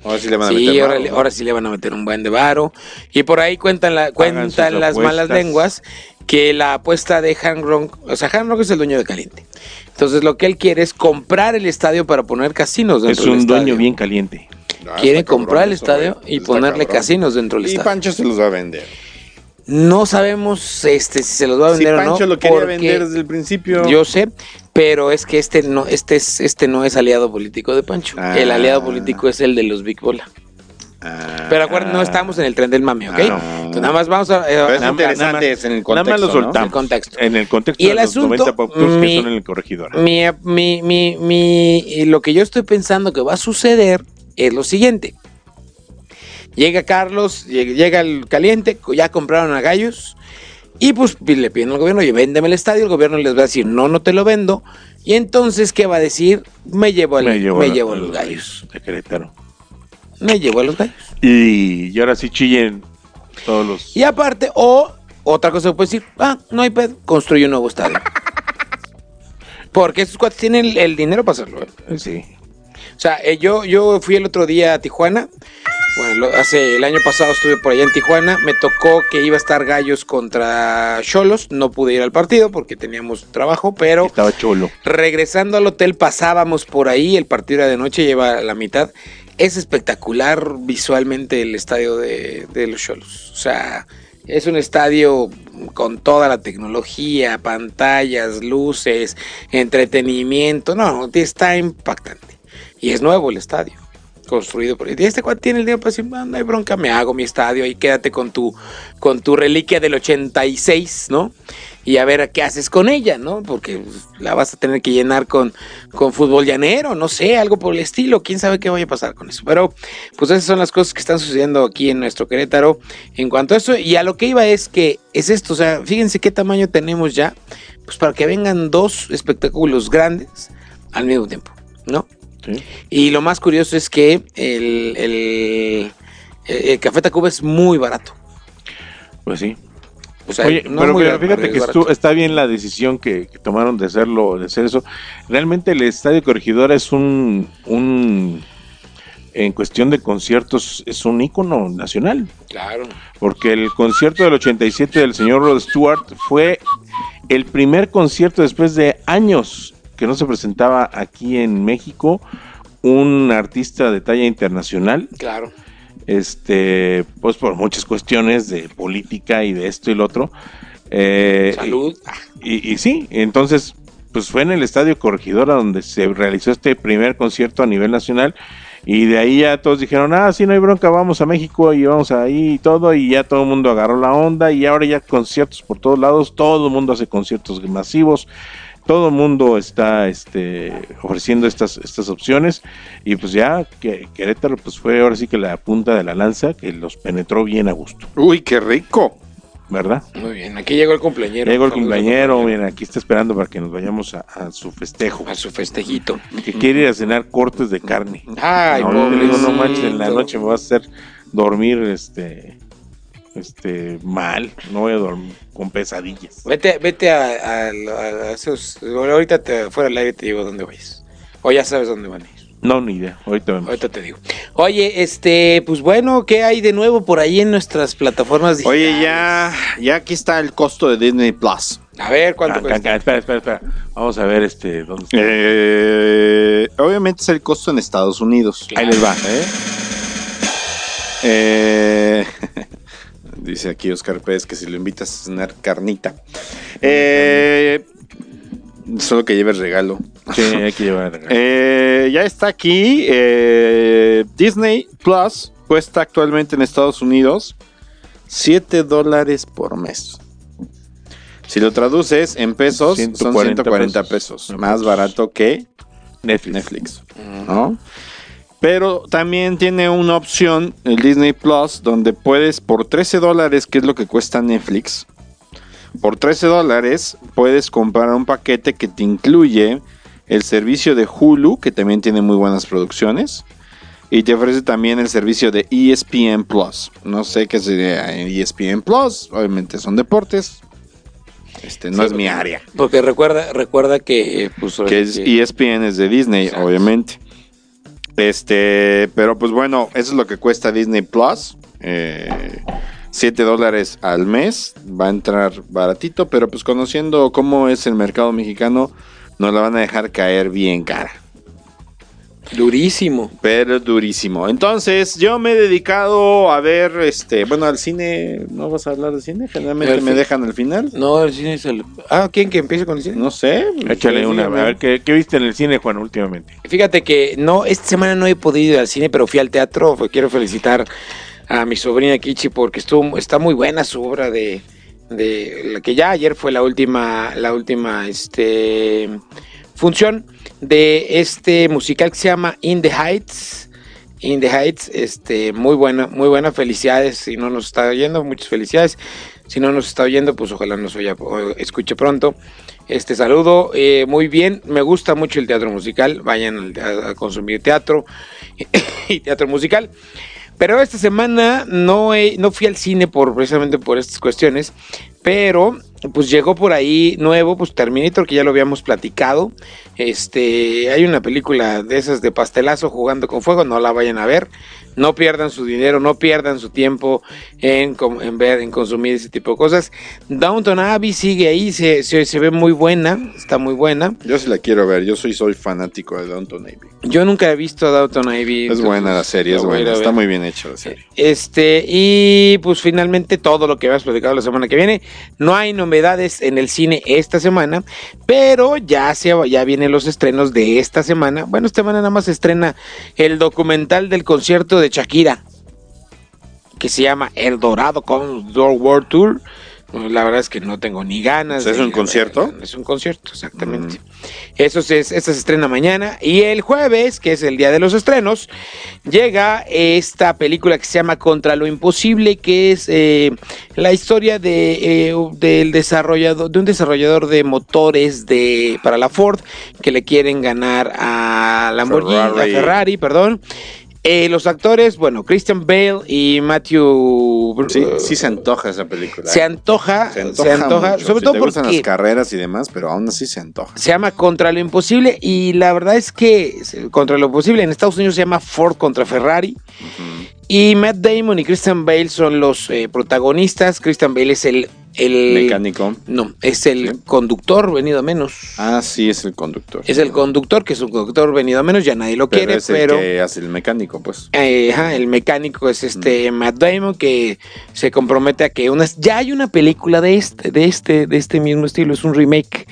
Ahora sí le van a Sí, meter ahora, varo. le- ahora sí le van a meter un buen de varo. Y por ahí cuentan, la, cuentan las malas lenguas que la apuesta de Hanron, o sea, Hanron es el dueño de Caliente. Entonces lo que él quiere es comprar el estadio para poner casinos dentro Es del un estadio. dueño bien caliente. Ah, Quiere comprar el eso, estadio y ponerle cabrón. casinos dentro del Y estadio. Pancho se los va a vender. No sabemos este, si se los va a Si vender o no. Pancho lo quería vender desde el principio. Yo sé, pero es que este no, este es, este no es aliado político de Pancho. Ah. El aliado político es el de los Big Bola. Ah, Pero acuérdense, no estamos en el tren del mame, ¿ok? Ah. Entonces, nada más vamos a. eh, es nada- interesante nada más- es en el Nada contexto, más lo ¿no? soltamos. El contexto. En el contexto Y el de los asunto, 90 pop tours mi- que son en el corregidor. Mi, mi, mi, mi- y lo que yo estoy pensando que va a suceder es lo siguiente. Llega Carlos, llega, el caliente, ya compraron a Gallos y pues le piden al gobierno, oye, véndeme el estadio, el gobierno les va a decir, no, no te lo vendo. Y entonces, ¿qué va a decir? Me llevo, al- me llevo, la- a los gallos. De Querétaro. Me llevo a los gallos. Y, y ahora sí chillen todos los. Y aparte, o otra cosa que puede decir, ah, no hay pedo, construye un nuevo estadio. (laughs) Porque estos cuates tienen el, el dinero para hacerlo. ¿eh? Sí. O sea, eh, yo, yo fui el otro día a Tijuana. Bueno, hace el año pasado estuve por allá en Tijuana. Me tocó que iba a estar Gallos contra Cholos. No pude ir al partido porque teníamos trabajo, pero Estaba cholo. regresando al hotel pasábamos por ahí. El partido era de noche, lleva la mitad. Es espectacular visualmente el estadio de, de los Cholos. O sea, es un estadio con toda la tecnología, pantallas, luces, entretenimiento. No, está impactante. Y es nuevo el estadio. Construido por y este cuate tiene el dinero para decir, "Ah, no hay bronca, me hago mi estadio y quédate con tu, con tu reliquia del 86, ¿no? Y a ver qué haces con ella, ¿no? Porque la vas a tener que llenar con, con fútbol llanero, no sé, algo por el estilo, quién sabe qué vaya a pasar con eso. Pero, pues esas son las cosas que están sucediendo aquí en nuestro Querétaro en cuanto a eso. Y a lo que iba es que es esto, o sea, fíjense qué tamaño tenemos ya, pues para que vengan dos espectáculos grandes al mismo tiempo, ¿no? Sí. Y lo más curioso es que el, el, el Café Tacuba es muy barato. Pues sí. O sea, Oye, no pero muy fíjate, que estu- está bien la decisión que, que tomaron de hacerlo, de hacer eso. Realmente el Estadio Corregidora es un, un en cuestión de conciertos, es un ícono nacional. Claro. Porque el concierto del 87 del señor Rod Stewart fue el primer concierto después de años que no se presentaba aquí en México un artista de talla internacional Claro. este, pues por muchas cuestiones de política y de esto y lo otro. Eh, Salud. Y, y sí, entonces, pues fue en el Estadio Corregidora donde se realizó este primer concierto a nivel nacional. Y de ahí ya todos dijeron, ah, sí, no hay bronca, vamos a México y vamos ahí y todo. Y ya todo el mundo agarró la onda. Y ahora ya conciertos por todos lados. Todo el mundo hace conciertos masivos. Todo el mundo está este, ofreciendo estas, estas opciones. Y pues ya que Querétaro pues fue ahora sí que la punta de la lanza que los penetró bien a gusto, Uy, qué rico. ¿verdad? Muy bien. Aquí llegó el cumpleañero. Llegó el cumpleañero, mira, aquí está esperando para que nos vayamos a, a su festejo. A su festejito. Que quiere ir a cenar cortes de carne. Ay, no, no, pobrecito. no manches, en la noche me vas a hacer dormir este este mal, no voy a dormir con pesadillas. Vete, vete a, a- a- a esos. Ahorita te, fuera del aire te digo dónde vais. O ya sabes dónde van a ir. No, ni idea. Ahorita vemos. Ahorita te digo. Oye, este, pues bueno, ¿qué hay de nuevo por ahí en nuestras plataformas digitales? Oye, ya, ya aquí está el costo de Disney Plus. A ver, ¿cuánto Ah, cuesta? ca- espera, espera, espera. Vamos a ver este. ¿dónde está? Eh, obviamente es el costo en Estados Unidos. Ahí les va, ¿eh? Eh, dice aquí Oscar Pérez que si lo invitas a cenar carnita. Eh, solo que lleves regalo. Sí, hay que llevar. Eh, ya está aquí. eh, Disney Plus cuesta actualmente en Estados Unidos 7 dólares por mes. Si lo traduces en pesos, 140 son 140 pesos. pesos. Más barato que Netflix. Netflix. ¿no? Pero también tiene una opción, el Disney Plus, donde puedes por 13 dólares, que es lo que cuesta Netflix, por 13 dólares puedes comprar un paquete que te incluye el servicio de Hulu, que también tiene muy buenas producciones, y te ofrece también el servicio de E ESPN Plus. No sé qué sería ESPN Plus, obviamente son deportes. Este no Sí, es mi área. Porque recuerda, recuerda que pues, Que es que- ESPN es de Disney, Exacto. obviamente. Este, pero pues bueno, eso es lo que cuesta Disney Plus. Eh, 7 dólares al mes. Va a entrar baratito, pero pues conociendo cómo es el mercado mexicano, nos la van a dejar caer bien cara. Durísimo. Pero durísimo. Entonces, yo me he dedicado a ver, este, bueno, al cine. ¿No vas a hablar de cine? Generalmente Al me fin. dejan al final. No, el cine es el... Ah, ¿quién que empiece con el cine? No sé. Échale una. A ver, ¿qué, qué viste en el cine, Juan, últimamente? Fíjate que no, esta semana no he podido ir al cine, pero fui al teatro. Quiero felicitar a mi sobrina Kichi porque estuvo, está muy buena su obra de, de la que ya ayer fue la última, la última este, función de este musical que se llama In the Heights. In the Heights, este, muy buena, muy buena. Felicidades. Si no nos está oyendo, muchas felicidades. Si no nos está oyendo, pues ojalá nos oya, escuche pronto. Este saludo, eh, muy bien. Me gusta mucho el teatro musical. Vayan a, consumir teatro (coughs) y teatro musical. Pero esta semana no, no fui al cine por precisamente por estas cuestiones. Pero pues llegó por ahí nuevo, pues Terminator, que ya lo habíamos platicado. Este, hay una película de esas de pastelazo jugando con fuego, no la vayan a ver. No pierdan su dinero, no pierdan su tiempo en, ver, en consumir ese tipo de cosas. Downton Abbey sigue ahí, se, se, se ve muy buena, está muy buena. Yo sí la quiero ver. Yo soy, soy fanático de Downton Abbey. Yo nunca he visto a Downton Abbey. Es entonces buena la serie, es buena. Está muy bien hecha la serie. Este, y pues finalmente todo lo que habías platicado la semana que viene. No hay novedades en el cine esta semana, pero ya, se, ya vienen los estrenos de esta semana. Bueno, esta semana nada más se estrena el documental del concierto de Shakira, que se llama El Dorado Condor World Tour. Pues, La verdad es que no tengo ni ganas. ¿Es de un concierto? Es un concierto, exactamente. Eso se, esta se estrena mañana. Y el jueves, que es el día de los estrenos, llega esta película que se llama Contra lo Imposible, que es eh, la historia de, eh, del desarrollador, de un desarrollador de motores de, para la Ford, que le quieren ganar a Lamborghini, Ferrari. a Ferrari, perdón. Eh, los actores, bueno, Christian Bale y Matthew... Sí, eh, sí se antoja esa película. se antoja, se Se antoja, antoja, mucho. sobre Si todo te porque las carreras y demás, pero aún así se antoja. se llama Contra lo Imposible y la verdad es que Contra lo Posible en Estados Unidos se llama Ford contra Ferrari y Matt Damon y Christian Bale son los eh, protagonistas. Christian Bale es el, el Mecánico. no, es el conductor venido a menos. Ah, sí, es el conductor. Es el conductor, que es un conductor venido a menos, ya nadie lo pero quiere, es el pero que hace el mecánico, pues. eh, ajá, el mecánico es este Matt Damon que se compromete a que unas ya hay una película de este de este de este mismo estilo, es un remake.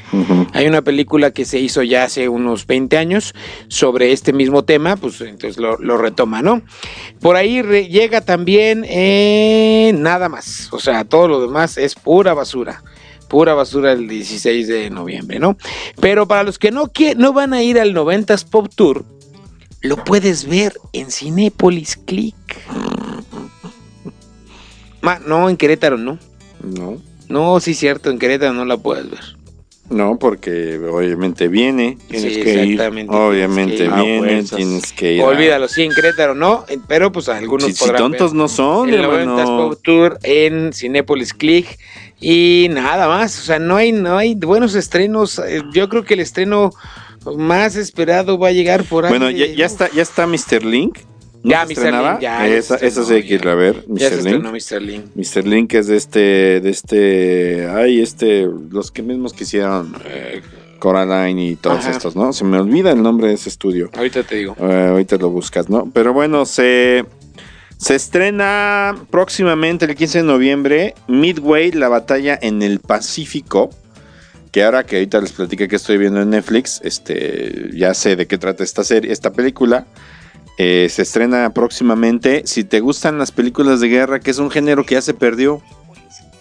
Hay una película que se hizo ya hace unos 20 años sobre este mismo tema, pues entonces lo, lo retoma, ¿no? Por ahí llega también eh, nada más, o sea, todo lo demás es pura basura. Pura basura el 16 de noviembre, ¿no? Pero para los que no, quie- no van a ir al 90s Pop Tour, lo puedes ver en Cinépolis Click. Ma- no, en Querétaro no. No. No, sí, cierto, en Querétaro no la puedes ver. No, porque obviamente viene. Tienes Sí, que ir. Obviamente tienes que ir. Ah, viene, fuerzas. tienes que ir. Olvídalo, sí, en Querétaro no, eh, pero pues algunos Si, si podrán tontos ver no son, el 90s hermano. Pop Tour en Cinépolis Click y nada más, o sea, no hay no hay buenos estrenos, eh, yo creo que el estreno más esperado va a llegar por ahí. Bueno, ya, ya está, ya está Mr. Link. ¿No Ya, Mr. estrenaba? Link, ya, Esa, se esa sí hay que ir ya. a ver, Ya se Mr. estrenó Link. Mr. Link. Mr. Link es de este, de este, ay, este, los que mismos que hicieron Eh, Coraline y todos Ajá. estos, ¿no? Se me olvida el nombre de ese estudio. ahorita te digo. Eh, ahorita lo buscas, ¿no? Pero bueno, se, se estrena próximamente el 15 de noviembre Midway, la batalla en el Pacífico. Que ahora que ahorita les platiqué que estoy viendo en Netflix, este, ya sé de qué trata esta serie, esta película. Eh, se estrena próximamente. Si te gustan las películas de guerra, que es un género que ya se perdió.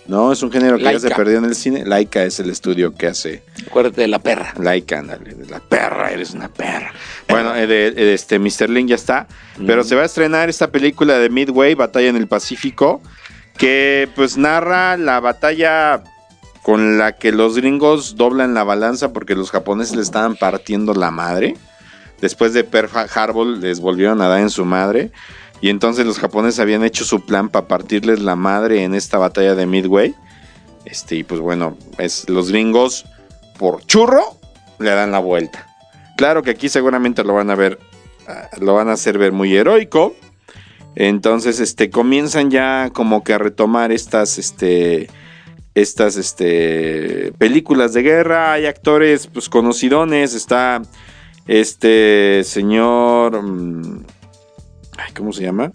No, es un género que ya se perdió en el cine. Laika es el estudio que hace Acuérdate de la perra. Laika, ándale, de la perra, eres una perra. Bueno, eh, de, de este Mr. Link ya está, pero se va a estrenar esta película de Midway, Batalla en el Pacífico, que pues narra la batalla con la que los gringos doblan la balanza porque los japoneses le estaban partiendo la madre. Después de Pearl Harbor les volvieron a dar en su madre. Y entonces los japoneses habían hecho su plan para partirles la madre en esta batalla de Midway. Este, y pues bueno, es los gringos por churro le dan la vuelta. Claro que aquí seguramente lo van a ver, ah, lo van a hacer ver muy heroico. Entonces, este, comienzan ya como que a retomar estas, este, estas, este, películas de guerra. Hay actores, pues, conocidones. Está este señor, mm, ay, ¿cómo se llama?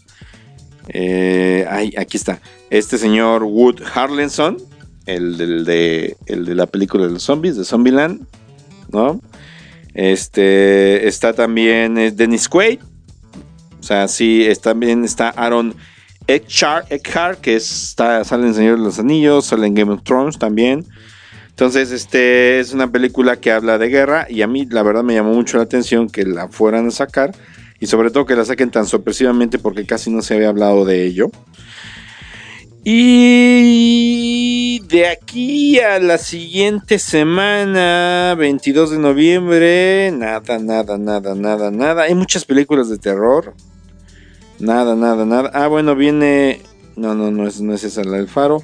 Eh, ay, aquí está. Este señor Wood Harlenson, el, de, el de la película de los zombies, de Zombieland, ¿no? Este, está también eh, Dennis Quaid. O sea, sí, es- también está Aaron Eckhart, Eckhart que está, sale en Señor de los Anillos, sale en Game of Thrones también. Entonces, este es una película que habla de guerra y a mí la verdad me llamó mucho la atención que la fueran a sacar y sobre todo que la saquen tan sorpresivamente porque casi no se había hablado de ello. Y de aquí a la siguiente semana, 22 de noviembre, nada, nada, nada, nada, nada. Hay muchas películas de terror. Nada, nada, nada. Ah, bueno, viene... No, no, no es, no es esa la del faro.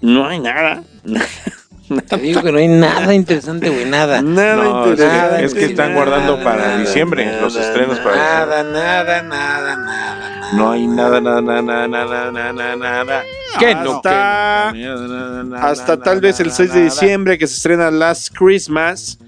No hay nada. (laughs) (laughs) Te digo que no hay nada interesante, güey, nada. (laughs) Nada No, que- interesante. es que están nada, guardando para nada, diciembre, nada, los estrenos para Nada, nada, nada, nada. No hay nada, nada, nada, nada, nada, nada, nada. ¿Qué no? Hasta, hasta tal vez el 6 de diciembre que se estrena Last Christmas.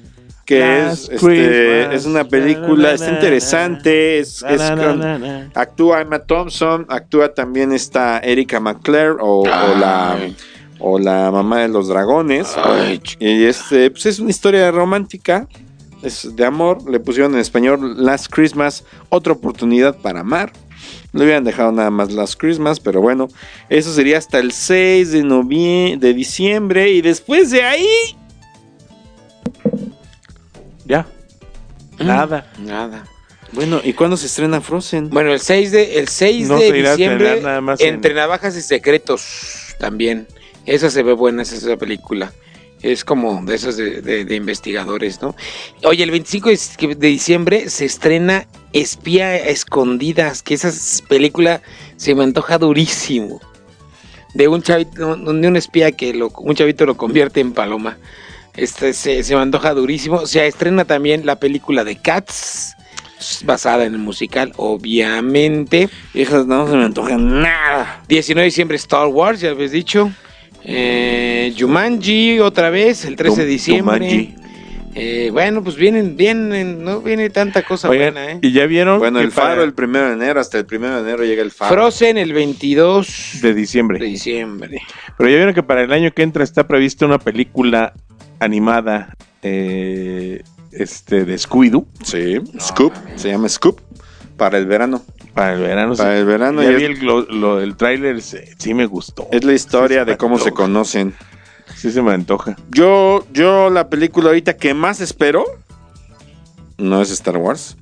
Que Last es, este, es una película, está interesante. Es, es con- actúa Emma Thompson, actúa también esta Erika McClare o, o la, Ay. O la mamá de los dragones. Ay, Y este, pues es una historia romántica, es de amor. Le pusieron en español Last Christmas, otra oportunidad para amar. Le hubieran dejado nada más Last Christmas, pero bueno, eso sería hasta el 6 de noviembre, de diciembre. Y después de ahí, Ya. Nada. Nada. bueno, ¿y cuándo se estrena Frozen? Bueno, el 6 de, el 6 No de diciembre, estrenar nada más en- entre navajas y secretos, también. Esa se ve buena, esa, esa película. Es como de esas de, de- de investigadores, ¿no? Oye, el 25 de de diciembre se estrena Espía a Escondidas, que esa película se me antoja durísimo. De un chavito, de un espía que lo, un chavito lo convierte en paloma. Este se, se me antoja durísimo. Se estrena también la película de Cats, basada en el musical, obviamente. Hijas, no se me antoja nada. 19 de diciembre Star Wars, ya habéis dicho. Eh, Jumanji otra vez, el 13 de diciembre. Jumanji. Eh, bueno, pues vienen, vienen, no viene tanta cosa Oigan, buena, ¿eh? ¿y ya vieron? Bueno, que el faro para- el primero de enero, hasta el primero de enero llega el faro. Frozen el 22 de de diciembre. diciembre. Pero ya vieron que para el año que entra está prevista una película animada eh, este, de Scooby-Doo Sí, Scoop, se llama Scoop, para el verano. Para el verano. Para sí. el verano Ya y vi es- el, lo- lo- el tráiler, sí, sí me gustó. Es la historia Sí, de cómo se conocen. Sí se me antoja. Yo, yo la película ahorita que más espero no es Star Wars,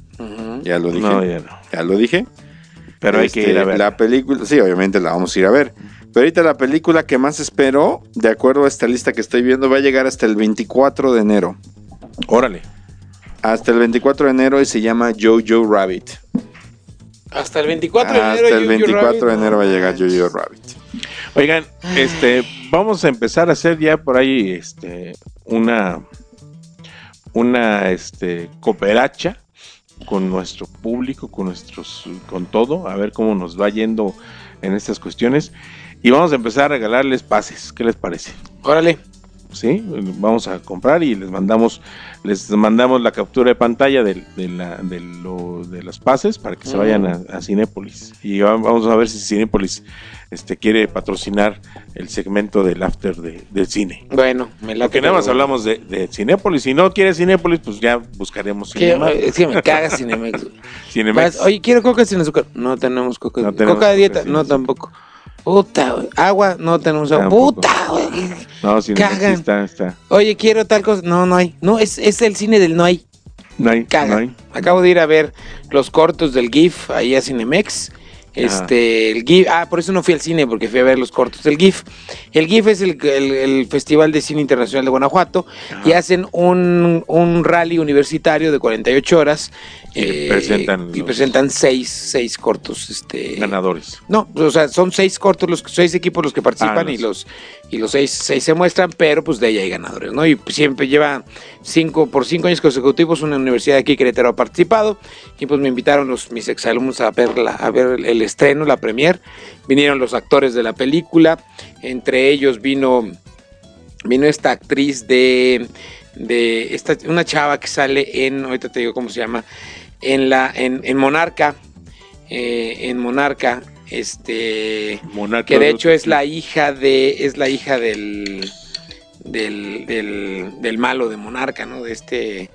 ya lo dije. No, ya no. ya lo dije. Pero hay Este, que ir a ver. La película, sí, obviamente la vamos a ir a ver. Pero ahorita la película que más espero, de acuerdo a esta lista que estoy viendo, va a llegar hasta el 24 de enero. Órale. Hasta el 24 de enero y se llama Jojo Rabbit. Hasta el 24 de enero. Hasta el Jojo 24 de enero va a llegar. Jojo Rabbit. Oigan, este, vamos a empezar a hacer ya por ahí, este, una, una este, cooperacha con nuestro público, con nuestros, con todo, a ver cómo nos va yendo en estas cuestiones. Y vamos a empezar a regalarles pases. ¿Qué les parece? Órale. Sí, vamos a comprar y les mandamos, les mandamos la captura de pantalla de, de, la, de, lo, de los pases para que se vayan a, a Cinépolis. Y va- vamos a ver si Cinépolis este, quiere patrocinar el segmento del after de, del cine. Bueno, me la Porque nada más hablamos de, de Cinépolis. Si no quiere Cinépolis, pues ya buscaremos Que, Cinemark. es que me caga Cinemex. (laughs) Oye, quiero coca sin azúcar. No tenemos coca. No tenemos coca de dieta. No, tampoco. Puta, güey. Agua, no tenemos agua. Puta, güey. no, sí cagan. está, está. Oye, quiero tal cosa. No, no hay. No, es, es el cine del no hay. No hay, no hay. Acabo de ir a ver los cortos del GIF ahí a Cinemex. Este, el GIF, ah, por eso no fui al cine, porque fui a ver los cortos del GIF. El GIF es el, el- el Festival de Cine Internacional de Guanajuato y hacen un, un rally universitario de 48 horas. eh, Y presentan y presentan seis, seis cortos. Este, Ganadores. no, o sea, son seis cortos, los seis equipos los que participan Ah, y los y los seis, seis se muestran, pero pues de ahí hay ganadores, ¿no? Y siempre lleva cinco, por cinco años consecutivos una universidad de aquí Querétaro ha participado y pues me invitaron los mis exalumnos a ver a ver el estreno, la premier. Vinieron los actores de la película, entre ellos vino vino esta actriz de de esta una chava que sale en ahorita te digo cómo se llama en la en, en Monarca eh, en Monarca este Monarca que de de hecho es la hija de es la hija del del, del, del malo de Monarca no de este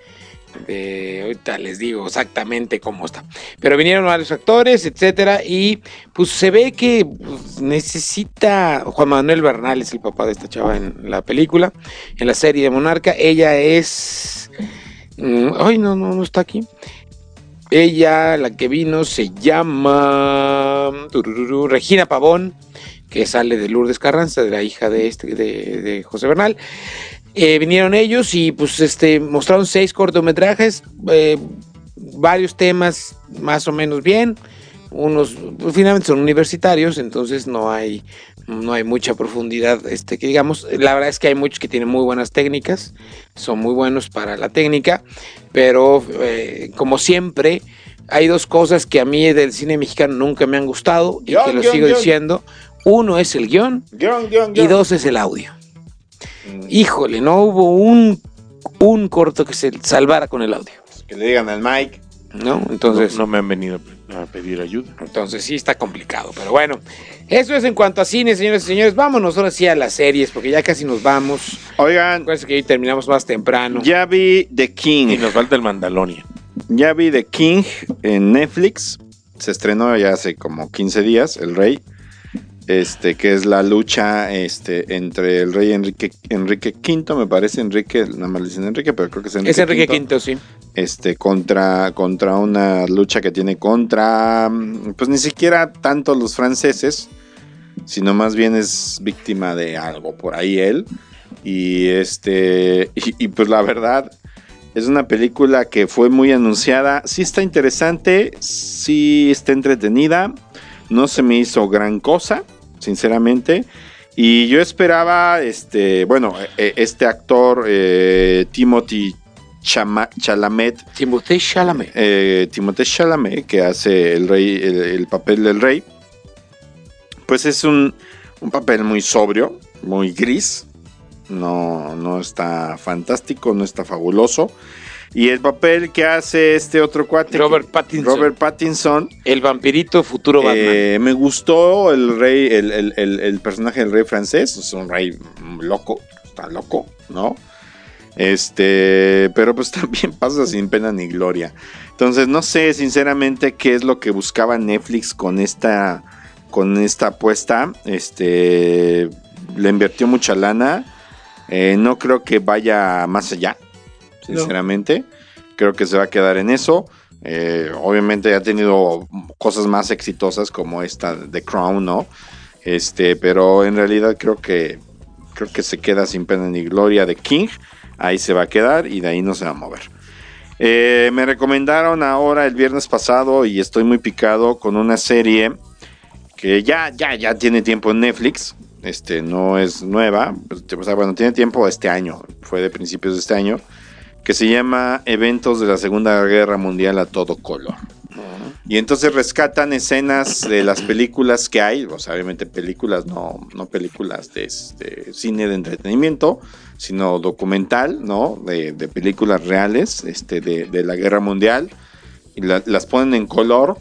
de ahorita les digo exactamente cómo está. Pero vinieron varios actores etcétera y pues se ve que pues, necesita Juan Manuel Bernal es el papá de esta chava en la película en la serie de Monarca. Ella es mm, ay no no no está aquí ella, la que vino, se llama Regina Pavón, que sale de Lourdes Carranza, de la hija de este, de José Bernal. Eh, vinieron ellos y pues este mostraron seis cortometrajes, eh, varios temas más o menos bien. Unos pues, finalmente son universitarios, entonces no hay no hay mucha profundidad, este que digamos. La verdad es que hay muchos que tienen muy buenas técnicas, son muy buenos para la técnica, pero eh, como siempre hay dos cosas que a mí del cine mexicano nunca me han gustado y Guión, que lo guion, sigo guion. diciendo. Uno es el guion Guión, guion, y dos es el audio. Híjole, no hubo un, un corto que se salvara con el audio, Que le digan al Mike. ¿no? Entonces, Entonces, no, me han venido a pedir ayuda. entonces sí está complicado, pero bueno, eso es en cuanto a cine, señores y señores. Vámonos ahora sí a las series, porque ya casi nos vamos. Oigan, Acuérdense que hoy terminamos más temprano. ya vi The King. Y nos falta el Mandalorian. Ya vi The King en Netflix. Se estrenó ya hace como 15 días, El Rey. Este, que es la lucha este, entre el rey Enrique, Enrique V, me parece Enrique, nada más le dicen Enrique, pero creo que es Enrique es Enrique V, sí. Este, contra, contra una lucha que tiene contra, mm, pues ni siquiera tanto los franceses, sino más bien es víctima de algo por ahí él. Y este, (laughs) y, pues la verdad, es una película que fue muy anunciada. Sí está interesante, sí está entretenida. No se me hizo gran cosa, sinceramente. Y yo esperaba, este, bueno, eh, este actor, eh, Timothy Chama- Chalamet, Timothée Chalamet. eh, Timothée Chalamet, que hace el rey, el, el papel del rey, pues es un, un papel muy sobrio, muy gris. No, no está fantástico, no está fabuloso. Y el papel que hace este otro cuate, Robert Pattinson. Robert Pattinson, El vampirito futuro Batman. eh, me gustó el rey, el, el- el- el personaje del rey francés, es un rey loco, está loco, ¿no? Este, pero pues (laughs) también pasa sin pena ni gloria. Entonces no sé sinceramente qué es lo que buscaba Netflix con esta, con esta apuesta. Este, le invirtió mucha lana. Eh, no creo que vaya más allá, sinceramente. Creo que se va a quedar en eso. Eh, obviamente ha tenido cosas más exitosas como esta de Crown, ¿no? Este, pero en realidad creo que creo que se queda sin pena ni gloria de King. Ahí se va a quedar y de ahí no se va a mover. Eh, me recomendaron ahora el viernes pasado y estoy muy picado con una serie que ya, ya, ya tiene tiempo en Netflix. Este no es nueva, pues, o bueno, tiene tiempo este año, fue de principios de este año, que se llama Eventos de la Segunda Guerra Mundial a todo color. Y entonces rescatan escenas de las películas que hay, sea, obviamente películas, no, no películas de, cine de entretenimiento, sino documental, ¿no? De, películas reales este, de, la guerra mundial. Y la, las ponen en color.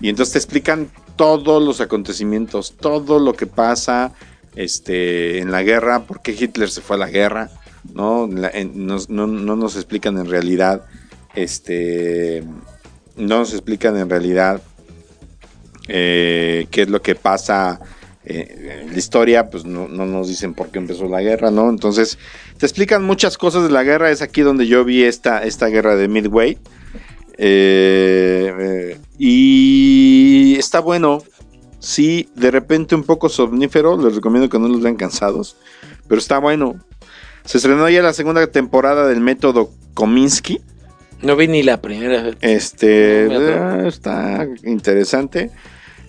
Y entonces te explican todos los acontecimientos, todo lo que pasa este, en la guerra, por qué Hitler se fue a la guerra, no, no, no nos explican en realidad este no nos explican en realidad eh, qué es lo que pasa eh, en la historia, pues no, no, nos dicen por qué empezó la guerra, ¿no? Entonces, te explican muchas cosas de la guerra, es aquí donde yo vi esta, esta guerra de Midway. Eh, y está bueno, sí, de repente un poco somnífero, les recomiendo que no los vean cansados, pero está bueno. Se estrenó ya la segunda temporada del método Kominsky. No vi ni la primera. Este no, está interesante.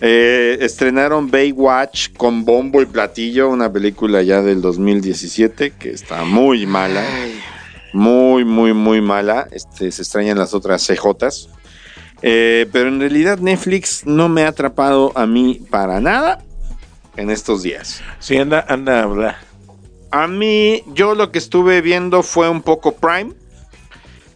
Eh, estrenaron Baywatch con bombo y platillo, una película ya del 2017 que está muy mala. Ay. Muy, muy, muy mala. Este, se extrañan las otras CJs. Eh, pero en realidad Netflix no me ha atrapado a mí para nada en estos días. Sí, anda, anda, bla. A mí, yo lo que estuve viendo fue un poco Prime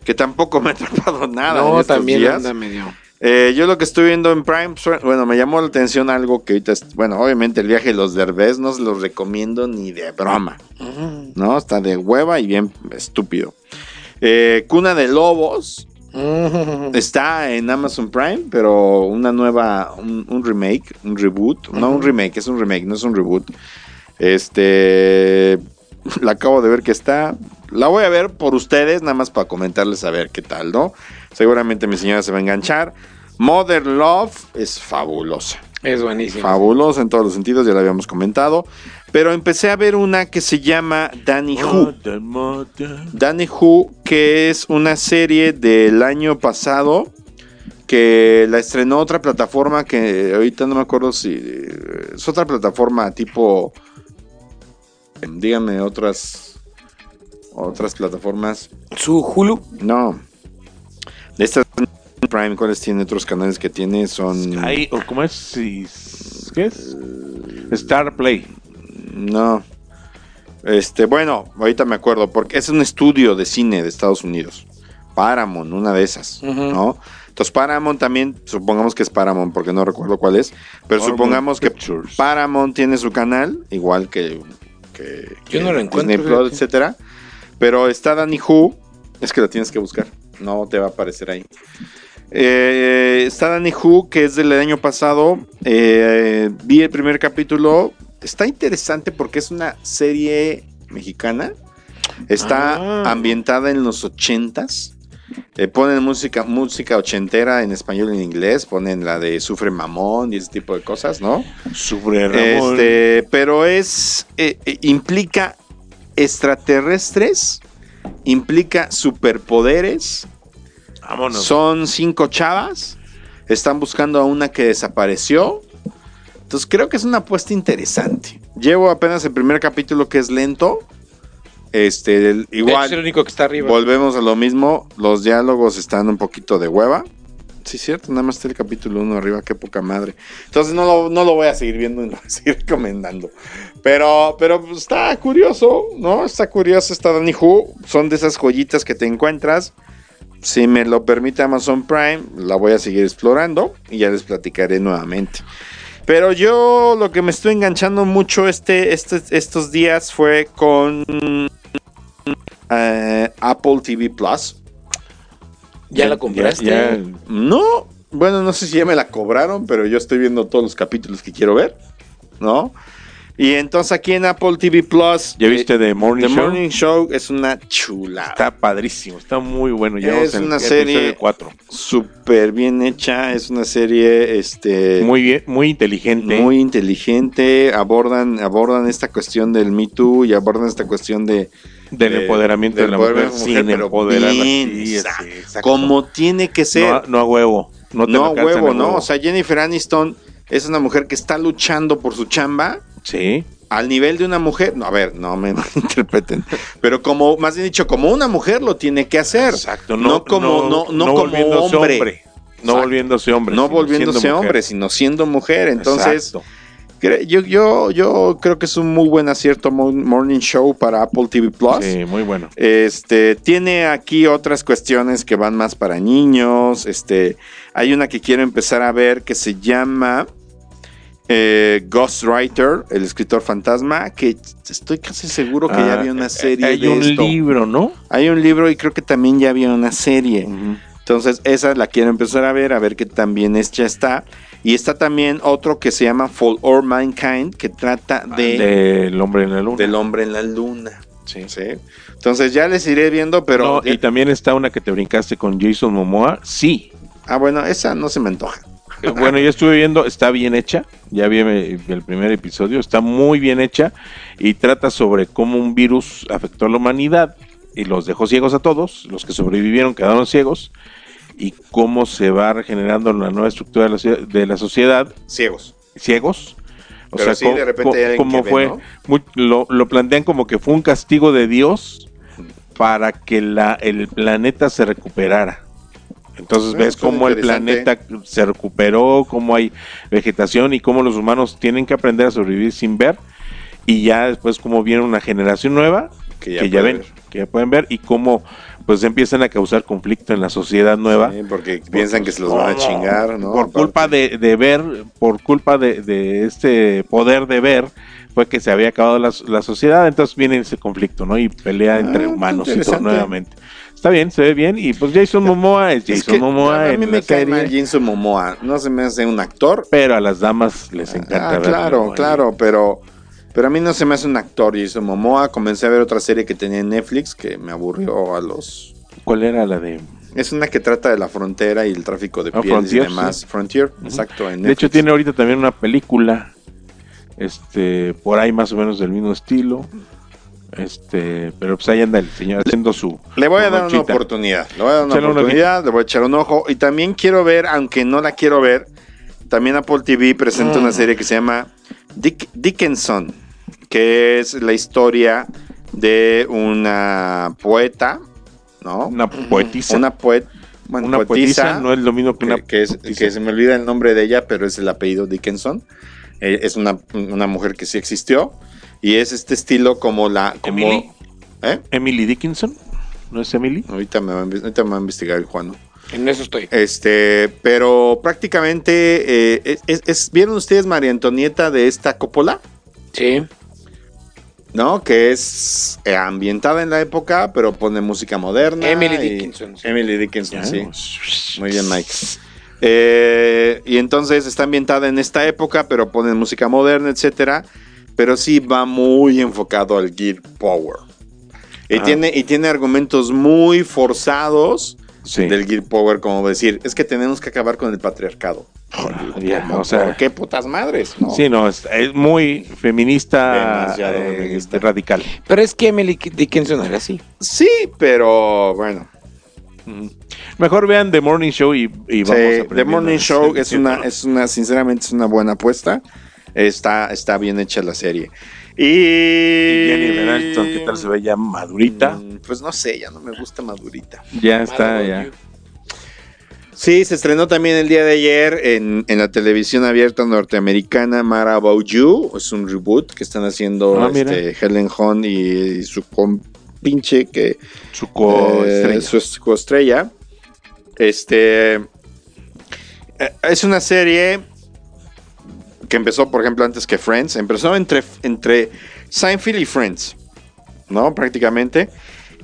que tampoco me ha (laughs) atrapado nada. No, en estos también días. anda medio. Eh, yo lo que estoy viendo en Prime, bueno, me llamó la atención algo que ahorita, bueno, obviamente el viaje de los Derbez no se los recomiendo ni de broma, uh -huh. ¿no? Está de hueva y bien estúpido. Eh, Cuna de Lobos uh (laughs) -huh. está en Amazon Prime, pero una nueva, un, un remake, un reboot, uh -huh. no un remake, es un remake, no es un reboot. Este, (laughs) la acabo de ver que está, la voy a ver por ustedes, nada más para comentarles a ver qué tal, ¿no? Seguramente mi señora se va a enganchar. Mother Love es fabulosa. Es buenísima. Fabulosa en todos los sentidos, ya la habíamos comentado. Pero empecé a ver una que se llama Danny Who. Mother, mother. Danny Who, que es una serie del año pasado que la estrenó otra plataforma que ahorita no me acuerdo si es otra plataforma tipo díganme otras otras plataformas. ¿Su Hulu? No. De estas Prime, ¿cuáles tiene otros canales que tiene? Son. Sky, o ¿Cómo es? ¿Qué es? Star Play. No. Este, bueno, ahorita me acuerdo, porque es un estudio de cine de Estados Unidos. Paramount, una de esas, uh -huh. ¿no? Entonces Paramount también, supongamos que es Paramount, porque no recuerdo cuál es, pero Paramount supongamos que Pictures. Paramount tiene su canal, igual que, que, Yo no lo encuentro, Disney Plus, etcétera. Pero está Danny Who, es que la tienes que buscar, no te va a aparecer ahí. Eh, está Danny Who, que es del año pasado. Eh, vi el primer capítulo. Está interesante porque es una serie mexicana. Está ah. ambientada en los ochentas. Eh, ponen música, música ochentera en español y en inglés. Ponen la de Sufre Mamón y ese tipo de cosas, ¿no? Sufre Ramón. Este, pero es. Eh, implica extraterrestres. Implica superpoderes. Vámonos. Son cinco chavas. Están buscando a una que desapareció. Entonces creo que es una apuesta interesante. Llevo apenas el primer capítulo que es lento. Este, el, igual. Es el único que está arriba. Volvemos a lo mismo. Los diálogos están un poquito de hueva. Sí, cierto, nada más está el capítulo 1 arriba, qué poca madre. Entonces no lo, no lo voy a seguir viendo y lo (laughs) voy a seguir recomendando. Pero, pero pues, está curioso, ¿no? Está curioso, está Danny Who. Son de esas joyitas que te encuentras. Si me lo permite Amazon Prime, la voy a seguir explorando y ya les platicaré nuevamente. Pero yo lo que me estoy enganchando mucho este, este estos días fue con uh, Apple TV Plus. ¿Ya, ¿Ya la compraste? Ya, ya, no, bueno, no sé si ya me la cobraron, pero yo estoy viendo todos los capítulos que quiero ver, ¿no? Y entonces aquí en Apple TV Plus. ¿Ya viste eh, The Morning The Show? Morning Show es una chula. Está padrísimo, está muy bueno. Ya es una serie súper bien hecha. Es una serie este, muy bien, muy inteligente. Muy inteligente. Abordan, abordan esta cuestión del Me Too y abordan esta cuestión de. Del de, empoderamiento de, de la mujer, mujer sin empoderarla. Sí, como tiene que ser. No, no a huevo. No, te no a huevo, ¿no? O sea, Jennifer Aniston es una mujer que está luchando por su chamba Sí. al nivel de una mujer. No, a ver, no me (laughs) interpreten. Pero como, más bien dicho, como una mujer lo tiene que hacer. Exacto. No, como, no, no, como volviéndose hombre. No Exacto. volviéndose hombre. No volviéndose mujer. hombre, sino siendo mujer. Entonces, yo, yo, yo creo que es un muy buen acierto mo- Morning Show para Apple TV Plus. Sí, muy bueno. Este tiene aquí otras cuestiones que van más para niños. Este hay una que quiero empezar a ver que se llama eh, Ghostwriter, el escritor fantasma, que estoy casi seguro que ya Ah, había una eh, serie Hay de un esto. libro, ¿no? Hay un libro y creo que también ya había una serie. Entonces, esa la quiero empezar a ver, a ver qué tan bien es, ya está. Y está también otro que se llama Fall or Mankind, que trata de, Del hombre en la luna. del hombre en la luna. Sí. ¿sí? Entonces ya les iré viendo, pero... No, y también está una que te brincaste con Jason Momoa. Sí. Ah, bueno, esa no se me antoja. Eh, Bueno, yo estuve viendo, está bien hecha. Ya vi el primer episodio, está muy bien hecha y trata sobre cómo un virus afectó a la humanidad y los dejó ciegos a todos. Los que sobrevivieron quedaron ciegos y cómo se va regenerando la nueva estructura de la, de la sociedad Ciegos. ciegos. O Pero sí, co- de repente co- hay alguien cómo que ve, fue, ¿no? muy- lo, lo plantean como que fue un castigo de Dios para que la, el planeta se recuperara. Entonces ves cómo el planeta se recuperó, cómo hay vegetación y cómo los humanos tienen que aprender a sobrevivir sin ver. Y ya después cómo viene una generación nueva Que que ya ven, que ya pueden ver y cómo pues empiezan a causar conflicto en la sociedad nueva. Sí, porque piensan que se los van a chingar, ¿no? Por culpa de, de ver, por culpa de, de este poder de ver, fue que se había acabado la, la sociedad, entonces viene ese conflicto, ¿no? Y pelea Ah, entre humanos y todo nuevamente. Está bien, se ve bien, y pues Jason Momoa es Es Jason que Momoa a mí me cae mal Jason Momoa. No se me hace un actor. pero a las damas les encanta Ah, claro, claro, pero, pero a mí no se me hace un actor Jason Momoa. Comencé a ver otra serie que tenía en Netflix que me aburrió a los... ¿Cuál era la de...? Es una que trata de la frontera y el tráfico de Ah, pieles y demás. sí. Frontier, exacto. En De hecho tiene ahorita también una película, este, por ahí más o menos del mismo estilo, este, pero pues ahí anda el señor haciendo su... Le voy a dar una oportunidad. Le voy a dar una oportunidad, le voy a echar un ojo. Y también quiero ver, aunque no la quiero ver, también Apple TV presenta Mm. una serie que se llama Dick- Dickinson, que es la historia de una poeta, ¿no? Una poetisa. Una poeta. Bueno, una poetisa, poetisa no es lo mismo que una que, es- poetisa. que se me olvida el nombre de ella, pero es el apellido Dickinson. Eh, es una, una mujer que sí existió. Y es este estilo como la. Como, Emily. ¿Eh? Emily Dickinson, ¿no es Emily? Ahorita me va a, inve- ahorita me va a investigar el Juan. En eso estoy. Este, pero prácticamente, eh, es- es- es- ¿vieron ustedes María Antonieta de esta Coppola? Sí. ¿No? Que es ambientada en la época, pero pone música moderna. Emily Dickinson, sí. Emily Dickinson, Ya, sí. pues, Muy bien, Mike. Eh, y entonces está ambientada en esta época, pero pone música moderna, etcétera. Pero sí va muy enfocado al Gear Power. Y, Ah. tiene, y tiene argumentos muy forzados Sí. del Gear Power, como decir, es que tenemos que acabar con el patriarcado. Ya, ¿Cómo? o sea, ¿Por qué putas madres? No. Sí, no, es, es muy feminista, eh, feminista. radical. Pero es que Emily Dickinson era así. Sí, pero bueno. Ujú. Mejor vean The Morning Show y, y vamos Sí, aprendiendo. The Morning Show es una, es una, sinceramente, es una buena apuesta. Está, está bien hecha la serie. Y, Y Jenny Renalston, ¿qué tal se ve ya madurita? Mm, Pues no sé, ya no me gusta madurita. Ya está, ya. Sí, se estrenó también el día de ayer en, en la televisión abierta norteamericana Mara About You. Es un reboot que están haciendo Ah, este, Helen Hunt y, su compinche que Su coestrella. eh, su coestrella. Este eh, es una serie que empezó, por ejemplo, antes que Friends. Empezó entre, entre Seinfeld y Friends, ¿no? Prácticamente.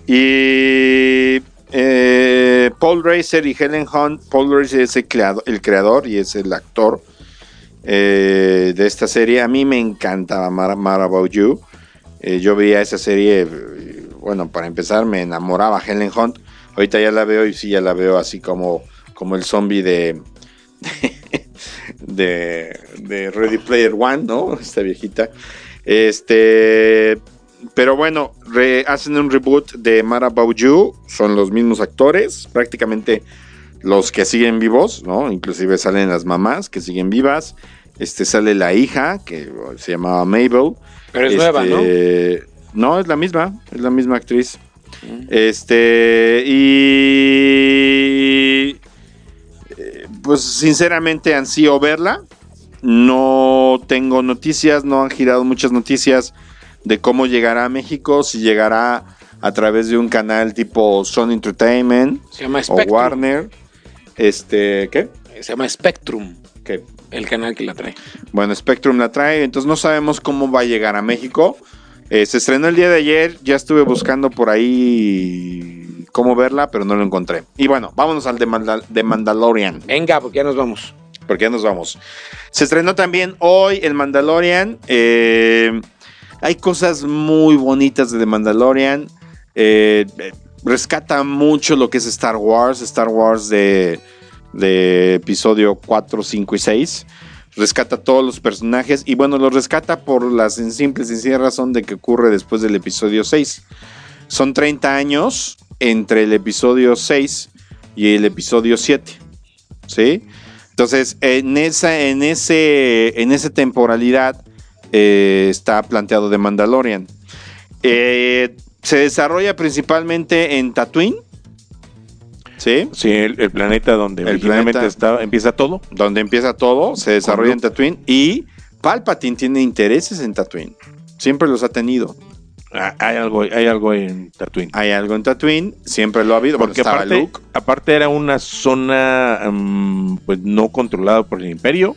Y eh, Paul Racer y Helen Hunt. Paul Racer es el creador, el creador y es el actor eh, de esta serie. A mí me encantaba Mara About You. Eh, yo veía esa serie, bueno, para empezar me enamoraba Helen Hunt. Ahorita ya la veo y sí, ya la veo así como, como el zombie de, (laughs) de, de Ready Player One, ¿no? (laughs) Esta viejita. Este, pero bueno, re- hacen un reboot de Mara You. Son los mismos actores, prácticamente los que siguen vivos, ¿no? Inclusive salen las mamás que siguen vivas. Este sale la hija, que se llamaba Mabel. Pero es Este, nueva, ¿no? No, es la misma, es la misma actriz. Este, y. Pues sinceramente ansío verla. No tengo noticias, no han girado muchas noticias de cómo llegará a México, si llegará a través de un canal tipo Sony Entertainment Se llama o. Warner. Este, ¿qué? Se llama Spectrum, ¿Qué? el canal que la trae. Bueno, Spectrum la trae, entonces no sabemos cómo va a llegar a México. Eh, se estrenó el día de ayer, ya estuve buscando por ahí cómo verla, pero no lo encontré. Y bueno, vámonos al de, Mandal- de Mandalorian, Venga, porque ya nos vamos. porque ya nos vamos. Se estrenó también hoy el Mandalorian. eh, hay cosas muy bonitas de The Mandalorian. eh, rescata mucho lo que es Star Wars, Star Wars de, de episodio 4, 5 y 6. Rescata todos los personajes y bueno, los rescata por la sen- simple y sencilla razón de que ocurre después del episodio 6. Son 30 años entre el episodio 6 y el episodio 7. ¿Sí? Entonces, en esa, en ese, en esa temporalidad eh, está planteado de Mandalorian. Eh, se desarrolla principalmente en Tatooine. ¿Sí? Sí, el, el planeta donde El originalmente planeta- está, empieza todo. Donde empieza todo, se desarrolla en Tatooine. Y Palpatine tiene intereses en Tatooine. Siempre los ha tenido. Ah, hay algo, hay algo en Tatooine. Hay algo en Tatooine, siempre lo ha habido. Porque aparte, Luke. aparte era una zona mm, pues no controlada por el imperio,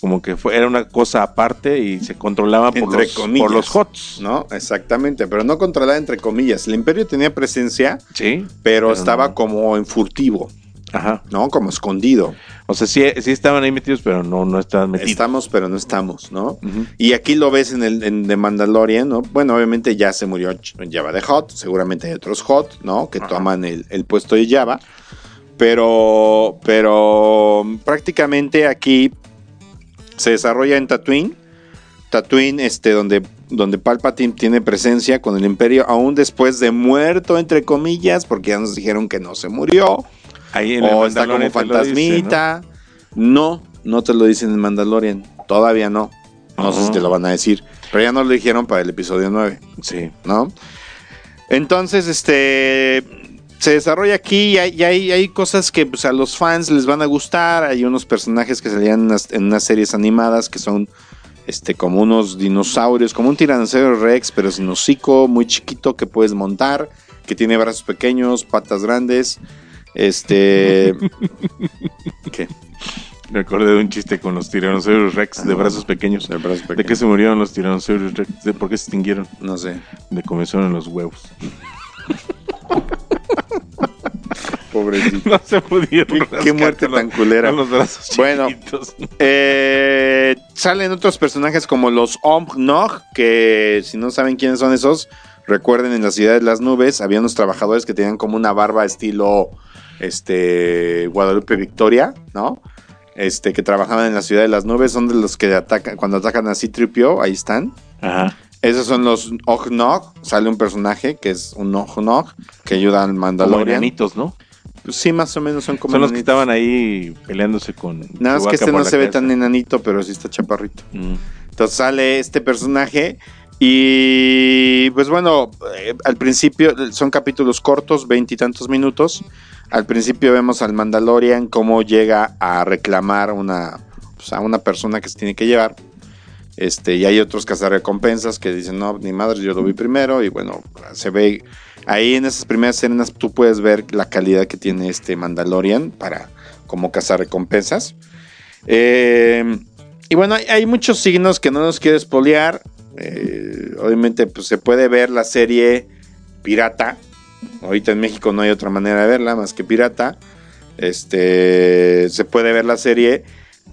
como que fue, era una cosa aparte y se controlaba por Entre los, comillas. por los HOTS. ¿No? Exactamente, pero no controlada entre comillas. El imperio tenía presencia, Sí, pero, Pero estaba no. como en furtivo, ajá. ¿no? Como escondido. O sea, sí, sí estaban ahí metidos, pero no, no estaban metidos. Estamos, pero no estamos, ¿no? Y aquí lo ves en el en The Mandalorian, ¿no? Bueno, obviamente ya se murió Java de Hot, seguramente hay otros Hot, ¿no? Que toman el, el puesto de Java. Pero, pero prácticamente aquí se desarrolla en Tatooine. Tatooine, este, donde, donde Palpatine tiene presencia con el Imperio, aún después de muerto, entre comillas, porque ya nos dijeron que no se murió. Ahí en el O está como dice, fantasmita. ¿no? no, te lo dicen en Mandalorian. Todavía no. No sé si te lo van a decir. Pero ya nos lo dijeron para el episodio 9, ¿no? Sí. ¿no? Entonces, este. Se desarrolla aquí y hay, y hay, hay cosas que pues, a los fans les van a gustar. Hay unos personajes que salían en unas, en unas series animadas que son este, como unos dinosaurios, como un tiranosaurio rex, pero sin hocico, muy chiquito que puedes montar, que tiene brazos pequeños, patas grandes. Este. ¿Qué? Me acordé de un chiste con los tiranosaurios Rex de brazos pequeños. De brazos ¿De qué pequeños. se murieron los tiranosaurios Rex? ¿De por qué se extinguieron? No sé. De comezón en los huevos. (laughs) Pobrecito. No se pudieron. Qué- muerte tan culera. con los brazos Bueno. Eh, salen otros personajes como los Omnog, que si no saben quiénes son esos, recuerden en la ciudad de las nubes había unos trabajadores que tenían como una barba estilo este Guadalupe Victoria, ¿no? Este que trabajaban en la ciudad de las nubes, son de los que atacan cuando atacan a Citripio, ahí están. Ajá. Esos son los Ognog, sale un personaje que es un Ognog que ayuda al Como Mandalorian. enanitos, ¿no? Pues sí, más o menos son como Son los que estaban ahí peleándose con. Nada más que este no se ve tan enanito, pero sí está chaparrito. Mm. Entonces sale este personaje y pues bueno, eh, al principio son capítulos cortos, veintitantos minutos. Al principio vemos al Mandalorian cómo llega a reclamar una, pues, a una persona que se tiene que llevar. Este, y hay otros cazarrecompensas que dicen, no, ni madre, yo lo vi primero. Y bueno, se ve ahí en esas primeras escenas, tú puedes ver la calidad que tiene este Mandalorian para como cazarrecompensas. Eh, y bueno, hay, muchos signos que no nos quiero espolear. Eh, obviamente, pues se puede ver la serie pirata. Ahorita en México no hay otra manera de verla más que pirata. Este, se puede ver la serie,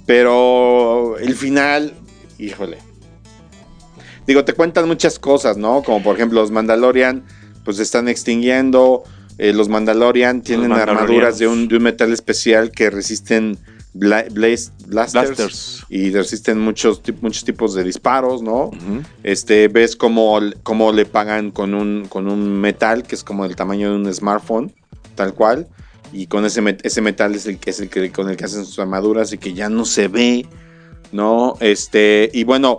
pero el final, híjole. Digo, te cuentan muchas cosas, ¿no? Como por ejemplo, los Mandalorian, pues se están extinguiendo. Eh, los Mandalorian tienen armaduras de un, de un metal especial que resisten bla- blaze- blasters, Blasters. y resisten muchos, muchos tipos de disparos, ¿no? Este, ves cómo, cómo le pagan con un, con un metal que es como el tamaño de un smartphone, tal cual. Y con ese, ese metal es el, que- es el que, con el que hacen sus armaduras y que ya no se ve ¿no? Este, y bueno,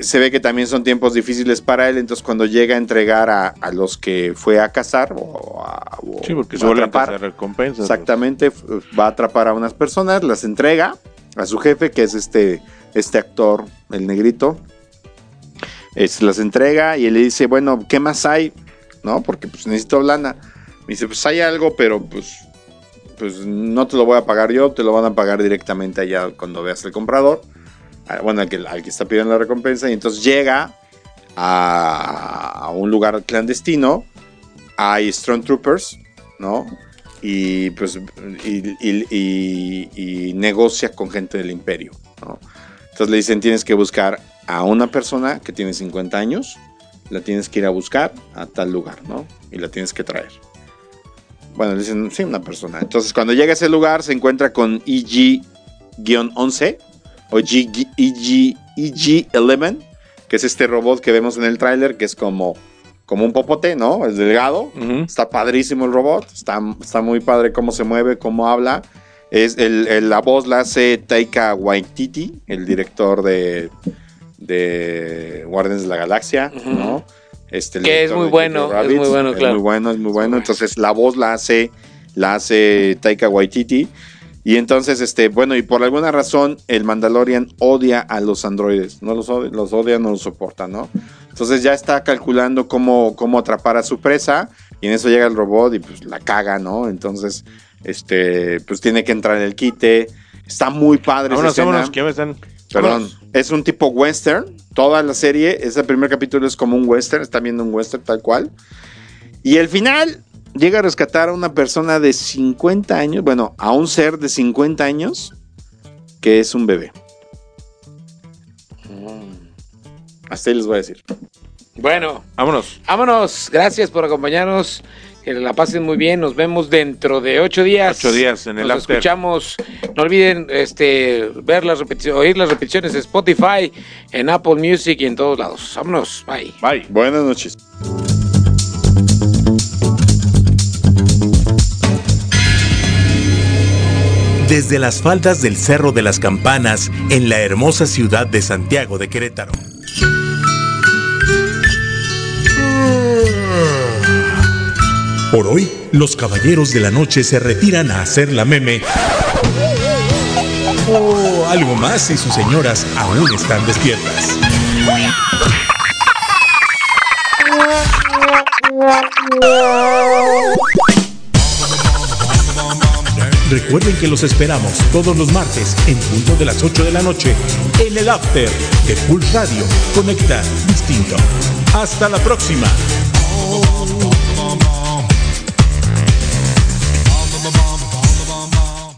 se ve que también son tiempos difíciles para él, entonces cuando llega a entregar a, a los que fue a cazar o a, o Sí, porque va atrapar, se recompensa. Exactamente, va a atrapar a unas personas, las entrega a su jefe, que es este, este actor, el negrito. Es- las entrega y él le dice, bueno, ¿qué más hay? ¿No? Porque pues necesito lana. Me dice, pues hay algo, pero pues, pues no te lo voy a pagar yo, te lo van a pagar directamente allá cuando veas el comprador. Ah, Bueno, al que, al que está pidiendo la recompensa. Y entonces llega a, a un lugar clandestino. Hay Stormtroopers, ¿no? y pues y, y- y- y negocia con gente del imperio. ¿no? Entonces le dicen tienes que buscar a una persona que tiene 50 años, la tienes que ir a buscar a tal lugar, ¿no? Y la tienes que traer. Bueno, le dicen, sí, una persona. Entonces cuando llega a ese lugar se encuentra con EG-11 o EG, EG-11, que es este robot que vemos en el tráiler, que es como, como un popote, ¿no? Es delgado. Está padrísimo el robot. Está, está muy padre cómo se mueve, cómo habla. Es el, el- la voz la hace Taika Waititi, el director de, de Guardians de la Galaxia, ¿no? Este, Que es muy bueno, es Rabbit. muy bueno, claro. Es muy bueno, es muy bueno. bueno. Entonces la voz la hace, la hace Taika Waititi. Y entonces, este, bueno, y por alguna razón el Mandalorian odia a los androides. No los odia, los odia, no los soporta, ¿no? Entonces ya está calculando cómo, cómo atrapar a su presa. Y en eso llega el robot y pues la caga, ¿no? Entonces, este, pues tiene que entrar en el quite. Está muy padre esa Vámonos, escena. vámonos, que ya me están. Perdón, Vámonos. es un tipo western. Toda la serie, ese primer capítulo es como un western. Están viendo un western tal cual. Y el final llega a rescatar a una persona de 50 años. Bueno, a un ser de 50 años que es un bebé. Hasta ahí les voy a decir. Bueno, Vámonos. vámonos. Gracias por acompañarnos. Que la pasen muy bien. Nos vemos dentro de ocho días. Ocho días en el Nos after. escuchamos. No olviden este, ver las repeticiones, oír las repeticiones de Spotify, en Apple Music y en todos lados. Vámonos. Bye. Bye. Buenas noches. Desde las faldas del Cerro de las Campanas, en la hermosa ciudad de Santiago de Querétaro. Por hoy, los caballeros de la noche se retiran a hacer la meme. O algo más si sus señoras aún están despiertas. Recuerden que los esperamos todos los martes en punto de las 8 de la noche en el After de Pulse Radio. Conecta distinto. Hasta la próxima.